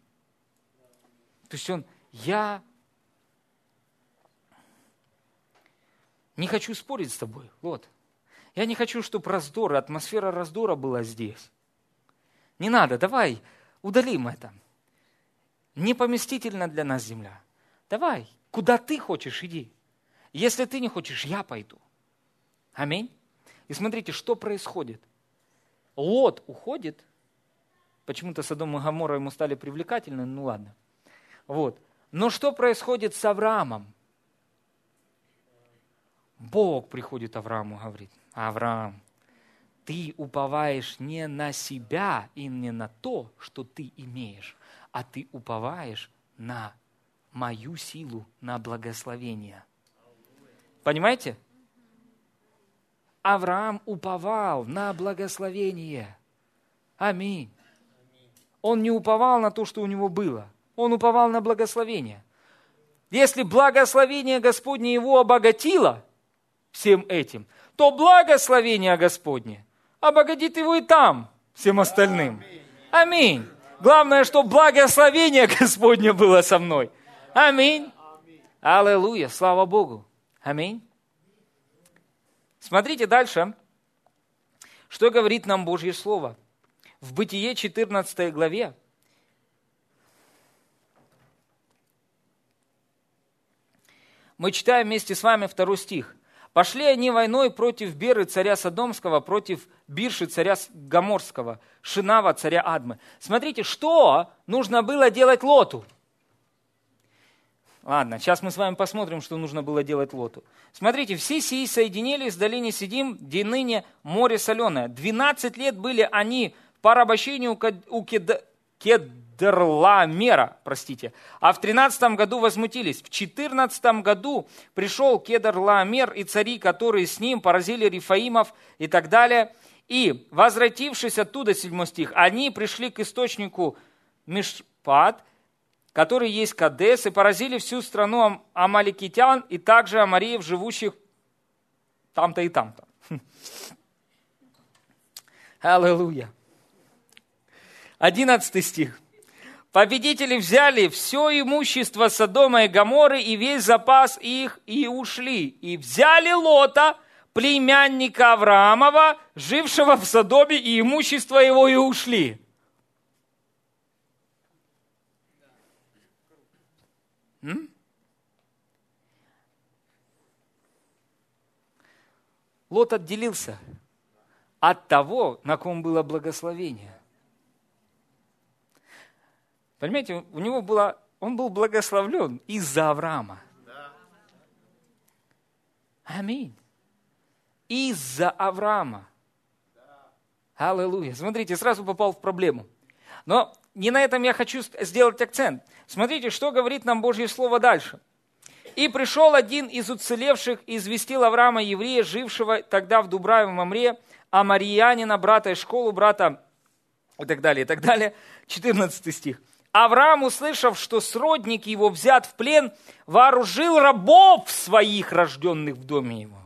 То есть он, я не хочу спорить с тобой, вот. Я не хочу, чтобы раздор, атмосфера раздора была здесь. Не надо, давай удалим это. Не поместительно для нас земля. Давай, куда ты хочешь, иди. Если ты не хочешь, я пойду. Аминь. И смотрите, что происходит. Лот уходит, почему-то Содом и Гамора ему стали привлекательны, ну ладно. Вот. Но что происходит с Авраамом? Бог приходит Аврааму, говорит, Авраам, ты уповаешь не на себя и не на то, что ты имеешь, а ты уповаешь на мою силу, на благословение. Понимаете? Авраам уповал на благословение. Аминь. Он не уповал на то, что у него было. Он уповал на благословение. Если благословение Господне его обогатило всем этим, то благословение Господне обогатит его и там, всем остальным. Аминь. Главное, что благословение Господне было со мной. Аминь. Аллилуйя. Слава Богу. Аминь. Смотрите дальше, что говорит нам Божье Слово. В Бытие 14 главе мы читаем вместе с вами второй стих. «Пошли они войной против Беры, царя Содомского, против Бирши, царя Гаморского, Шинава, царя Адмы». Смотрите, что нужно было делать Лоту – Ладно, сейчас мы с вами посмотрим, что нужно было делать Лоту. Смотрите, все сии соединились в долине Сидим, где ныне море соленое. 12 лет были они в порабощении у Кедерламера, простите. А в 13 году возмутились. В 14 году пришел Кедерламер и цари, которые с ним поразили Рифаимов и так далее. И, возвратившись оттуда, 7 стих, они пришли к источнику Мишпат, которые есть Кадес, и поразили всю страну амаликитян и также амариев, живущих там-то и там-то. Аллилуйя. Одиннадцатый стих. Победители взяли все имущество Содома и Гаморы и весь запас их и ушли. И взяли Лота, племянника Авраамова, жившего в Содоме, и имущество его и ушли. М? Лот отделился от того, на ком было благословение. Понимаете, у него было, он был благословлен из-за Авраама. Аминь. Из-за Авраама. Аллилуйя. Смотрите, сразу попал в проблему. Но не на этом я хочу сделать акцент. Смотрите, что говорит нам Божье Слово дальше. «И пришел один из уцелевших известил Авраама, еврея, жившего тогда в Дубраве Мамре, а Мариянина, брата и школу, брата, и так далее, и так далее». 14 стих. Авраам, услышав, что сродник его взят в плен, вооружил рабов своих, рожденных в доме его.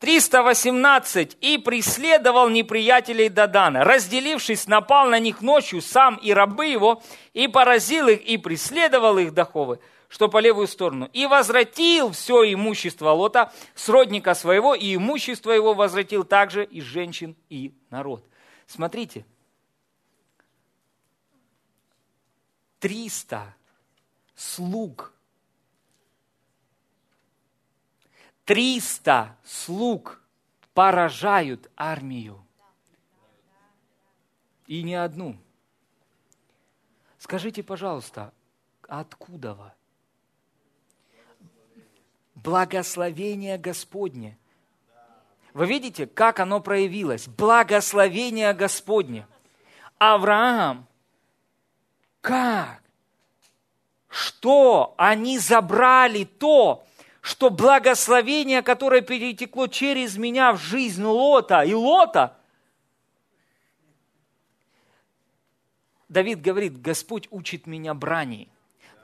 318 и преследовал неприятелей Дадана. Разделившись, напал на них ночью сам и рабы его, и поразил их, и преследовал их доховы, что по левую сторону. И возвратил все имущество Лота, сродника своего, и имущество его возвратил также и женщин, и народ. Смотрите, 300 слуг 300 слуг поражают армию. И не одну. Скажите, пожалуйста, откуда вы? Благословение Господне. Вы видите, как оно проявилось? Благословение Господне. Авраам, как что они забрали то, что благословение, которое перетекло через меня в жизнь Лота и Лота, Давид говорит, Господь учит меня брани.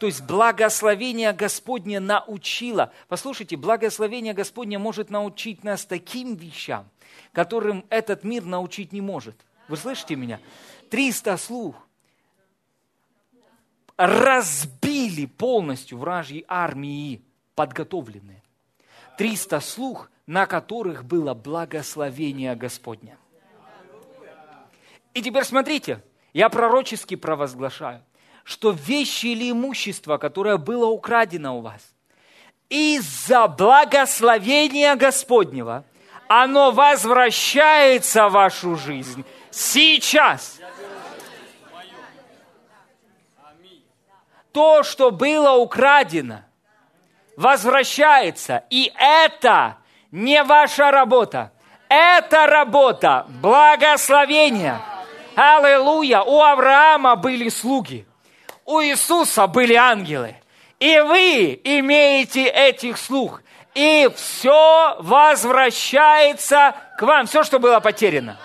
То есть благословение Господне научило. Послушайте, благословение Господне может научить нас таким вещам, которым этот мир научить не может. Вы слышите меня? 300 слух разбили полностью вражьи армии подготовленные. 300 слух, на которых было благословение Господня. И теперь смотрите, я пророчески провозглашаю, что вещи или имущество, которое было украдено у вас, из-за благословения Господнего, оно возвращается в вашу жизнь сейчас. То, что было украдено, возвращается. И это не ваша работа. Это работа благословения. Аллилуйя. У Авраама были слуги. У Иисуса были ангелы. И вы имеете этих слуг. И все возвращается к вам. Все, что было потеряно.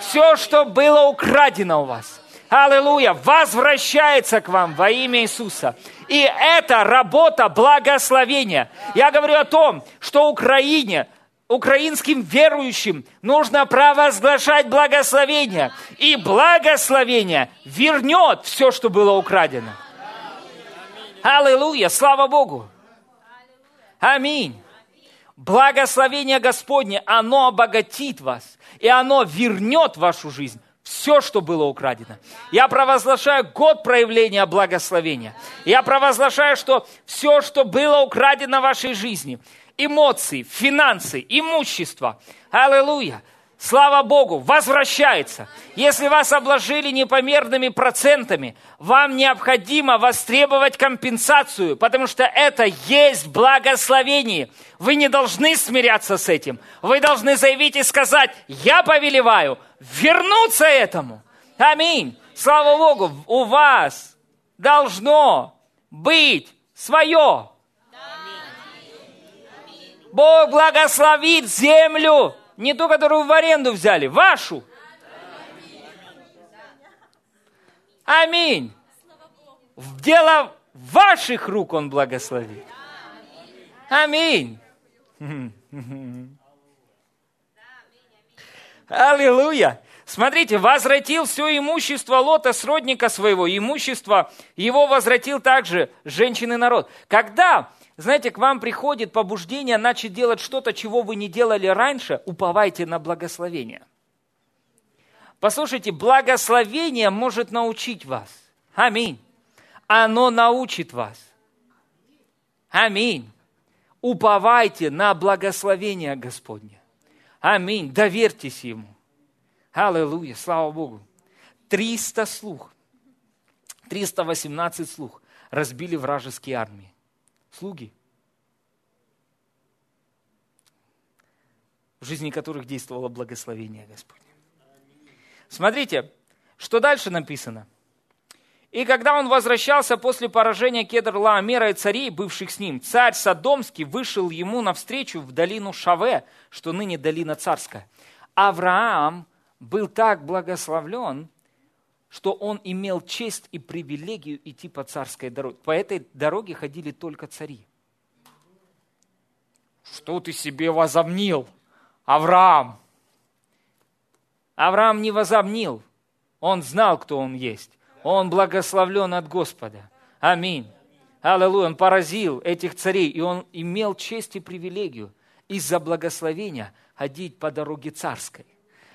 Все, что было украдено у вас. Аллилуйя. Возвращается к вам во имя Иисуса. И это работа благословения. Я говорю о том, что Украине, украинским верующим нужно провозглашать благословение. И благословение вернет все, что было украдено. Аллилуйя, слава Богу. Аминь. Благословение Господне, оно обогатит вас, и оно вернет вашу жизнь все, что было украдено. Я провозглашаю год проявления благословения. Я провозглашаю, что все, что было украдено в вашей жизни, эмоции, финансы, имущество, аллилуйя, слава Богу, возвращается. Если вас обложили непомерными процентами, вам необходимо востребовать компенсацию, потому что это есть благословение. Вы не должны смиряться с этим. Вы должны заявить и сказать, я повелеваю вернуться этому. Аминь. Слава Богу, у вас должно быть свое. Бог благословит землю не ту, которую в аренду взяли, вашу. Аминь. В дело ваших рук Он благословит. Аминь. Аллилуйя. Смотрите, возвратил все имущество Лота, сродника своего, имущество его возвратил также женщины народ. Когда знаете, к вам приходит побуждение начать делать что-то, чего вы не делали раньше, уповайте на благословение. Послушайте, благословение может научить вас. Аминь. Оно научит вас. Аминь. Уповайте на благословение Господне. Аминь. Доверьтесь Ему. Аллилуйя. Слава Богу. 300 слух, 318 слух разбили вражеские армии слуги, в жизни которых действовало благословение Господне. Смотрите, что дальше написано. И когда он возвращался после поражения Кедр Лаамера и царей, бывших с ним, царь Содомский вышел ему навстречу в долину Шаве, что ныне долина царская. Авраам был так благословлен, что он имел честь и привилегию идти по царской дороге. По этой дороге ходили только цари. Что ты себе возомнил, Авраам? Авраам не возомнил. Он знал, кто он есть. Он благословлен от Господа. Аминь. Аллилуйя. Он поразил этих царей, и он имел честь и привилегию из-за благословения ходить по дороге царской.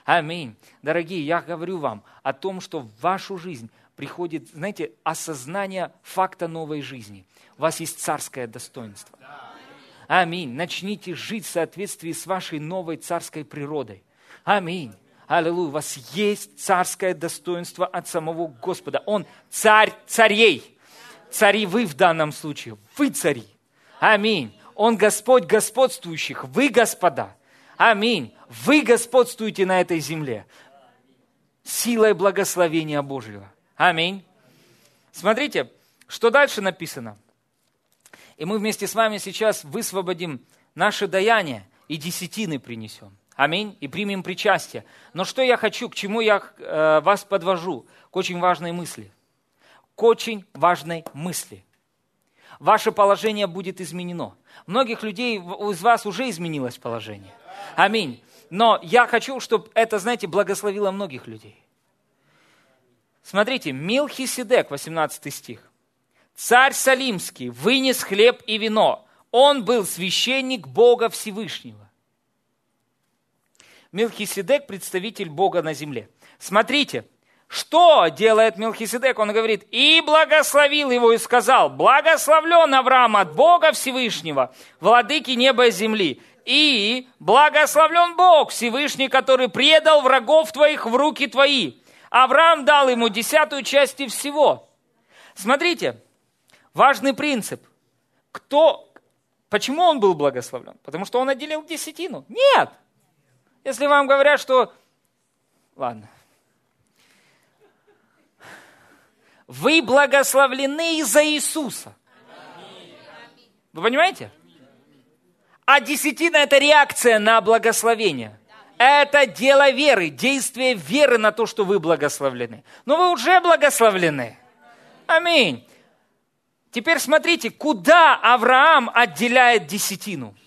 Аминь. Дорогие, я говорю вам о том, что в вашу жизнь приходит, знаете, осознание факта новой жизни. У вас есть царское достоинство. Аминь. Начните жить в соответствии с вашей новой царской природой. Аминь. Аллилуйя. У вас есть царское достоинство от самого Господа. Он царь царей. Цари вы в данном случае. Вы цари. Аминь. Он Господь господствующих. Вы господа. Аминь. Вы господствуете на этой земле силой благословения Божьего. Аминь. Смотрите, что дальше написано? И мы вместе с вами сейчас высвободим наше даяние и десятины принесем. Аминь. И примем причастие. Но что я хочу, к чему я э, вас подвожу? К очень важной мысли. К очень важной мысли. Ваше положение будет изменено. Многих людей из вас уже изменилось положение. Аминь. Но я хочу, чтобы это, знаете, благословило многих людей. Смотрите, Милхиседек, 18 стих. Царь Салимский вынес хлеб и вино. Он был священник Бога Всевышнего. Милхиседек – представитель Бога на земле. Смотрите, что делает Милхиседек? Он говорит, и благословил его и сказал, благословлен Авраам от Бога Всевышнего, владыки неба и земли, и благословлен Бог Всевышний, который предал врагов твоих в руки твои. Авраам дал ему десятую часть и всего. Смотрите, важный принцип. Кто, почему он был благословлен? Потому что он отделил десятину? Нет. Если вам говорят, что... Ладно. Вы благословлены из-за Иисуса. Вы понимаете? А десятина – это реакция на благословение. Это дело веры, действие веры на то, что вы благословлены. Но вы уже благословлены. Аминь. Теперь смотрите, куда Авраам отделяет десятину –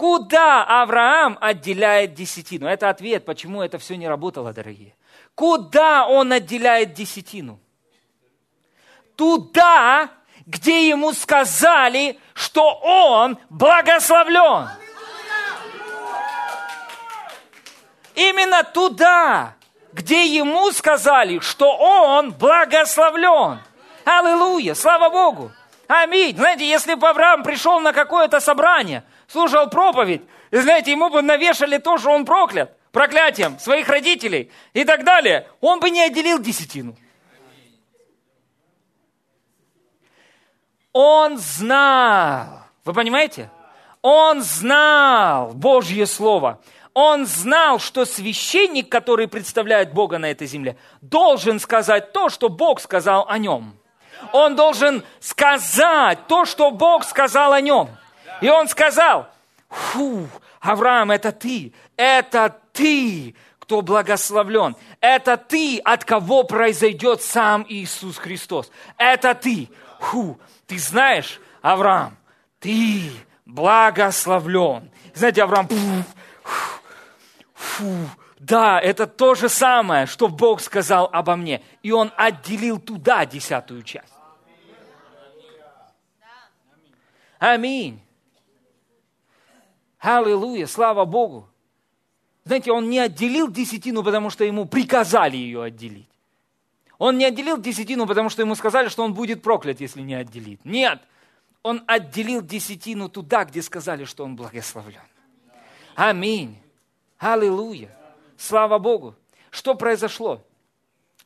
Куда Авраам отделяет десятину? Это ответ, почему это все не работало, дорогие. Куда он отделяет десятину? Туда, где ему сказали, что он благословлен. Именно туда, где ему сказали, что он благословлен. Аллилуйя, слава Богу. Аминь. Знаете, если бы Авраам пришел на какое-то собрание – слушал проповедь, и знаете, ему бы навешали то, что он проклят, проклятием своих родителей и так далее, он бы не отделил десятину. Он знал, вы понимаете? Он знал Божье Слово. Он знал, что священник, который представляет Бога на этой земле, должен сказать то, что Бог сказал о нем. Он должен сказать то, что Бог сказал о нем. И он сказал, фу, Авраам, это ты, это ты, кто благословлен. Это ты, от кого произойдет сам Иисус Христос. Это ты. Фу, ты знаешь, Авраам, ты благословлен. Знаете, Авраам, фу, фу, да, это то же самое, что Бог сказал обо мне. И он отделил туда десятую часть. Аминь. Аллилуйя, слава Богу. Знаете, он не отделил десятину, потому что ему приказали ее отделить. Он не отделил десятину, потому что ему сказали, что он будет проклят, если не отделит. Нет, он отделил десятину туда, где сказали, что он благословлен. Аминь. Аллилуйя. Слава Богу. Что произошло?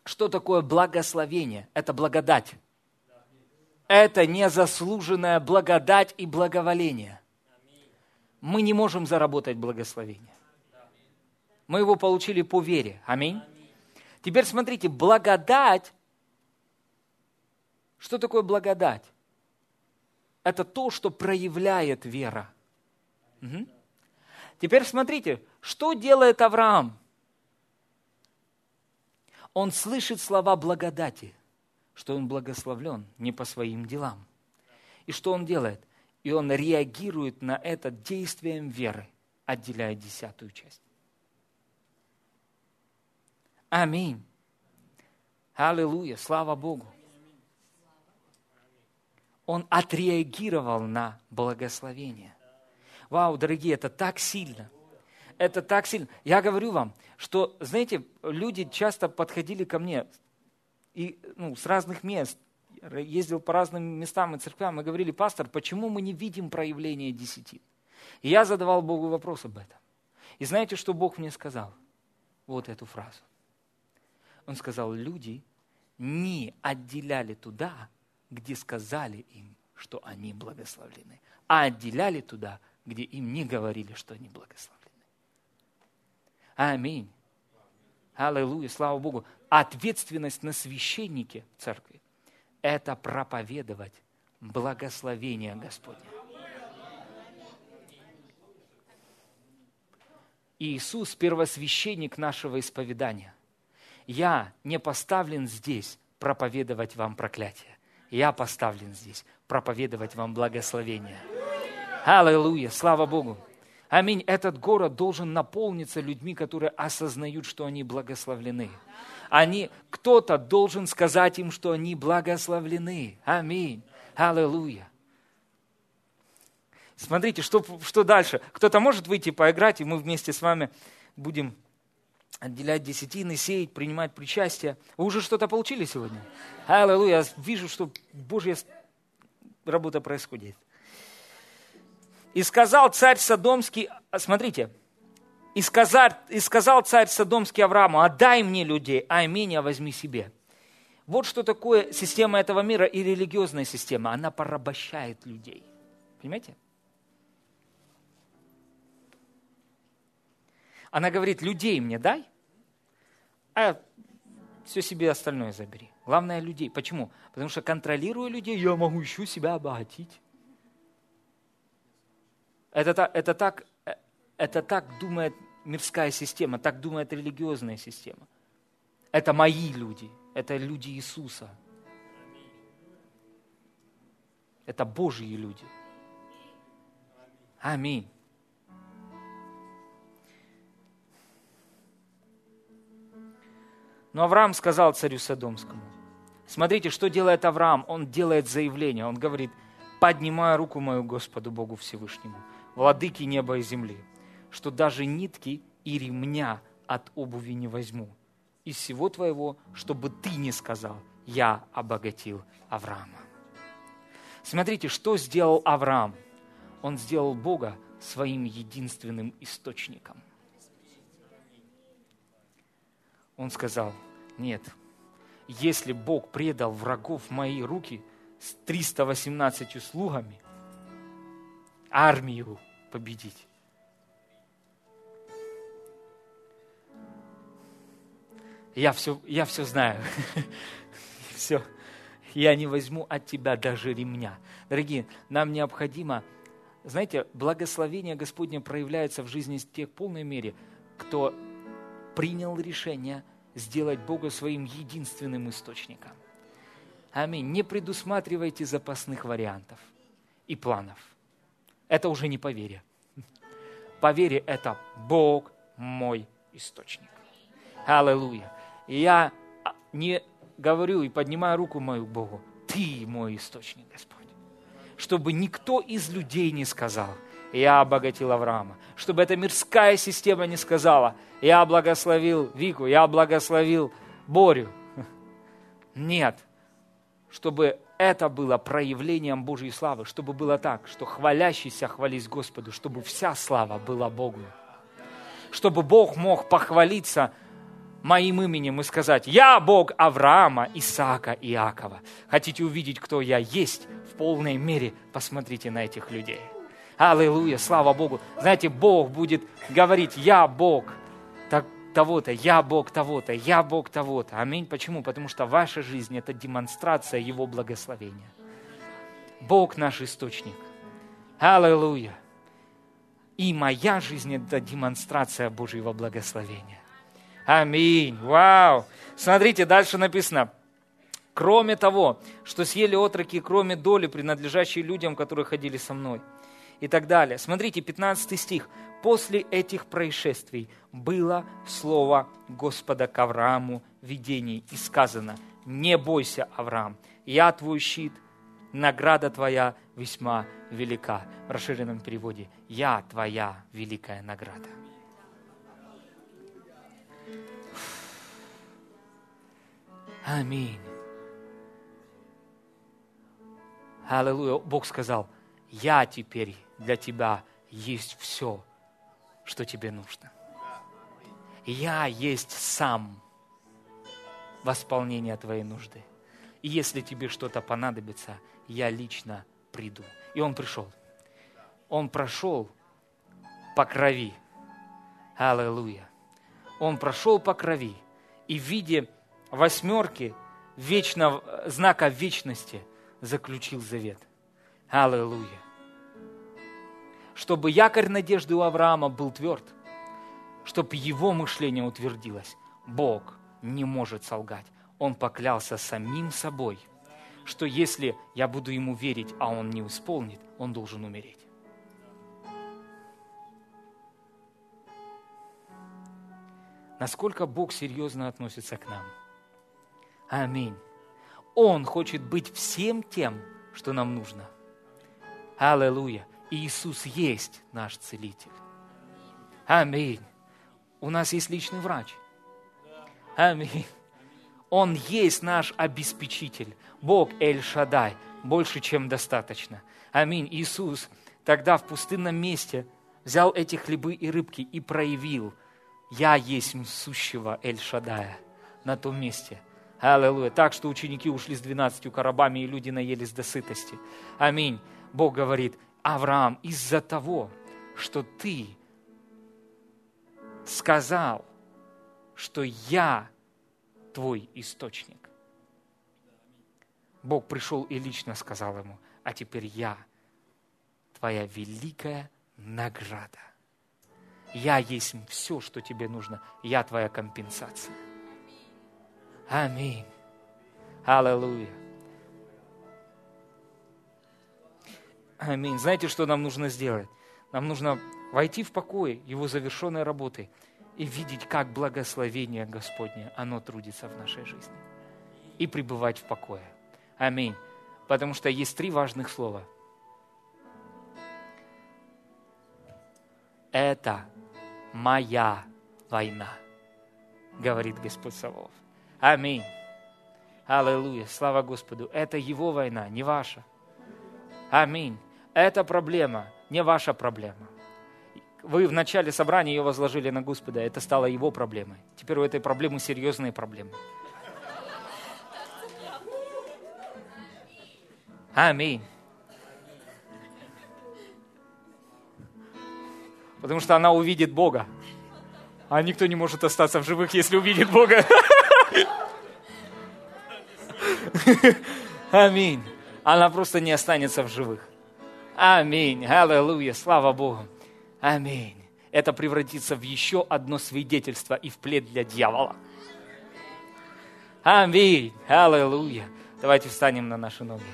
Что такое благословение? Это благодать. Это незаслуженная благодать и благоволение мы не можем заработать благословение. Мы его получили по вере. Аминь. Теперь смотрите, благодать. Что такое благодать? Это то, что проявляет вера. Угу. Теперь смотрите, что делает Авраам? Он слышит слова благодати, что он благословлен не по своим делам. И что он делает? И он реагирует на это действием веры, отделяя десятую часть. Аминь. Аллилуйя, слава Богу. Он отреагировал на благословение. Вау, дорогие, это так сильно. Это так сильно. Я говорю вам, что, знаете, люди часто подходили ко мне и, ну, с разных мест, ездил по разным местам и церквям, и говорили, пастор, почему мы не видим проявления десяти? И я задавал Богу вопрос об этом. И знаете, что Бог мне сказал? Вот эту фразу. Он сказал, люди не отделяли туда, где сказали им, что они благословлены, а отделяли туда, где им не говорили, что они благословлены. Аминь. Аллилуйя, слава Богу. Ответственность на священнике в церкви – это проповедовать благословение Господне. Иисус – первосвященник нашего исповедания. Я не поставлен здесь проповедовать вам проклятие. Я поставлен здесь проповедовать вам благословение. Аллилуйя, слава Богу. Аминь. Этот город должен наполниться людьми, которые осознают, что они благословлены. Они, кто-то должен сказать им, что они благословлены. Аминь. Аллилуйя. Смотрите, что, что дальше. Кто-то может выйти поиграть, и мы вместе с вами будем отделять десятины, сеять, принимать причастие. Вы уже что-то получили сегодня? Аллилуйя. Я вижу, что Божья работа происходит. И сказал царь Содомский, смотрите, и сказал, и сказал царь Содомский Аврааму, отдай мне людей, а имение возьми себе. Вот что такое система этого мира и религиозная система. Она порабощает людей. Понимаете? Она говорит, людей мне дай, а все себе остальное забери. Главное людей. Почему? Потому что контролируя людей, я могу еще себя обогатить. Это, это, так, это так думает мирская система, так думает религиозная система. Это мои люди, это люди Иисуса. Это Божьи люди. Аминь. Но Авраам сказал царю Содомскому, смотрите, что делает Авраам. Он делает заявление, он говорит, поднимая руку мою Господу Богу Всевышнему, владыки неба и земли, что даже нитки и ремня от обуви не возьму из всего твоего, чтобы ты не сказал, я обогатил Авраама. Смотрите, что сделал Авраам. Он сделал Бога своим единственным источником – он сказал, нет, если Бог предал врагов в мои руки с 318 слугами, армию победить, я все, я все знаю. (laughs) все. Я не возьму от тебя даже ремня. Дорогие, нам необходимо, знаете, благословение Господне проявляется в жизни тех в полной мере, кто принял решение сделать Бога своим единственным источником. Аминь. Не предусматривайте запасных вариантов и планов. Это уже не по вере. Это Бог мой источник. Аллилуйя. И я не говорю и поднимаю руку мою к Богу. Ты мой источник, Господь. Чтобы никто из людей не сказал, я обогатил Авраама. Чтобы эта мирская система не сказала, я благословил Вику, я благословил Борю. (laughs) Нет. Чтобы это было проявлением Божьей славы, чтобы было так, что хвалящийся хвались Господу, чтобы вся слава была Богу. Чтобы Бог мог похвалиться моим именем и сказать, я Бог Авраама, Исаака и Иакова. Хотите увидеть, кто я есть в полной мере? Посмотрите на этих людей. Аллилуйя, слава Богу. Знаете, Бог будет говорить, я Бог того-то, я Бог того-то, я Бог того-то. Аминь. Почему? Потому что ваша жизнь – это демонстрация Его благословения. Бог наш источник. Аллилуйя. И моя жизнь – это демонстрация Божьего благословения. Аминь. Вау. Смотрите, дальше написано. Кроме того, что съели отроки, кроме доли, принадлежащей людям, которые ходили со мной – и так далее. Смотрите, 15 стих. После этих происшествий было слово Господа к Аврааму видений и сказано, не бойся, Авраам, я твой щит, награда твоя весьма велика. В расширенном переводе, я твоя великая награда. Аминь. Аллилуйя. Бог сказал, я теперь для тебя есть все, что тебе нужно. Я есть сам восполнение твоей нужды. И если тебе что-то понадобится, я лично приду. И он пришел. Он прошел по крови. Аллилуйя. Он прошел по крови, и в виде восьмерки вечного, знака вечности заключил завет. Аллилуйя. Чтобы якорь надежды у Авраама был тверд, чтобы его мышление утвердилось. Бог не может солгать. Он поклялся самим собой, что если я буду ему верить, а он не исполнит, он должен умереть. Насколько Бог серьезно относится к нам. Аминь. Он хочет быть всем тем, что нам нужно. Аллилуйя. Иисус есть наш целитель. Аминь. У нас есть личный врач. Аминь. Он есть наш обеспечитель. Бог Эль-Шадай. Больше, чем достаточно. Аминь. Иисус тогда в пустынном месте взял эти хлебы и рыбки и проявил, я есть сущего Эль-Шадая на том месте. Аллилуйя. Так что ученики ушли с двенадцатью коробами, и люди наелись до сытости. Аминь. Бог говорит, Авраам, из-за того, что ты сказал, что я твой источник. Бог пришел и лично сказал ему, а теперь я твоя великая награда. Я есть все, что тебе нужно. Я твоя компенсация. Аминь. Аллилуйя. Аминь. Знаете, что нам нужно сделать? Нам нужно войти в покой Его завершенной работы и видеть, как благословение Господне, оно трудится в нашей жизни. И пребывать в покое. Аминь. Потому что есть три важных слова. Это моя война, говорит Господь Саваоф. Аминь. Аллилуйя. Слава Господу. Это Его война, не ваша. Аминь. Это проблема, не ваша проблема. Вы в начале собрания ее возложили на Господа, это стало его проблемой. Теперь у этой проблемы серьезные проблемы. Аминь. Потому что она увидит Бога. А никто не может остаться в живых, если увидит Бога. (laughs) Аминь. Она просто не останется в живых. Аминь. Аллилуйя. Слава Богу. Аминь. Это превратится в еще одно свидетельство и в плед для дьявола. Аминь. Аллилуйя. Давайте встанем на наши ноги.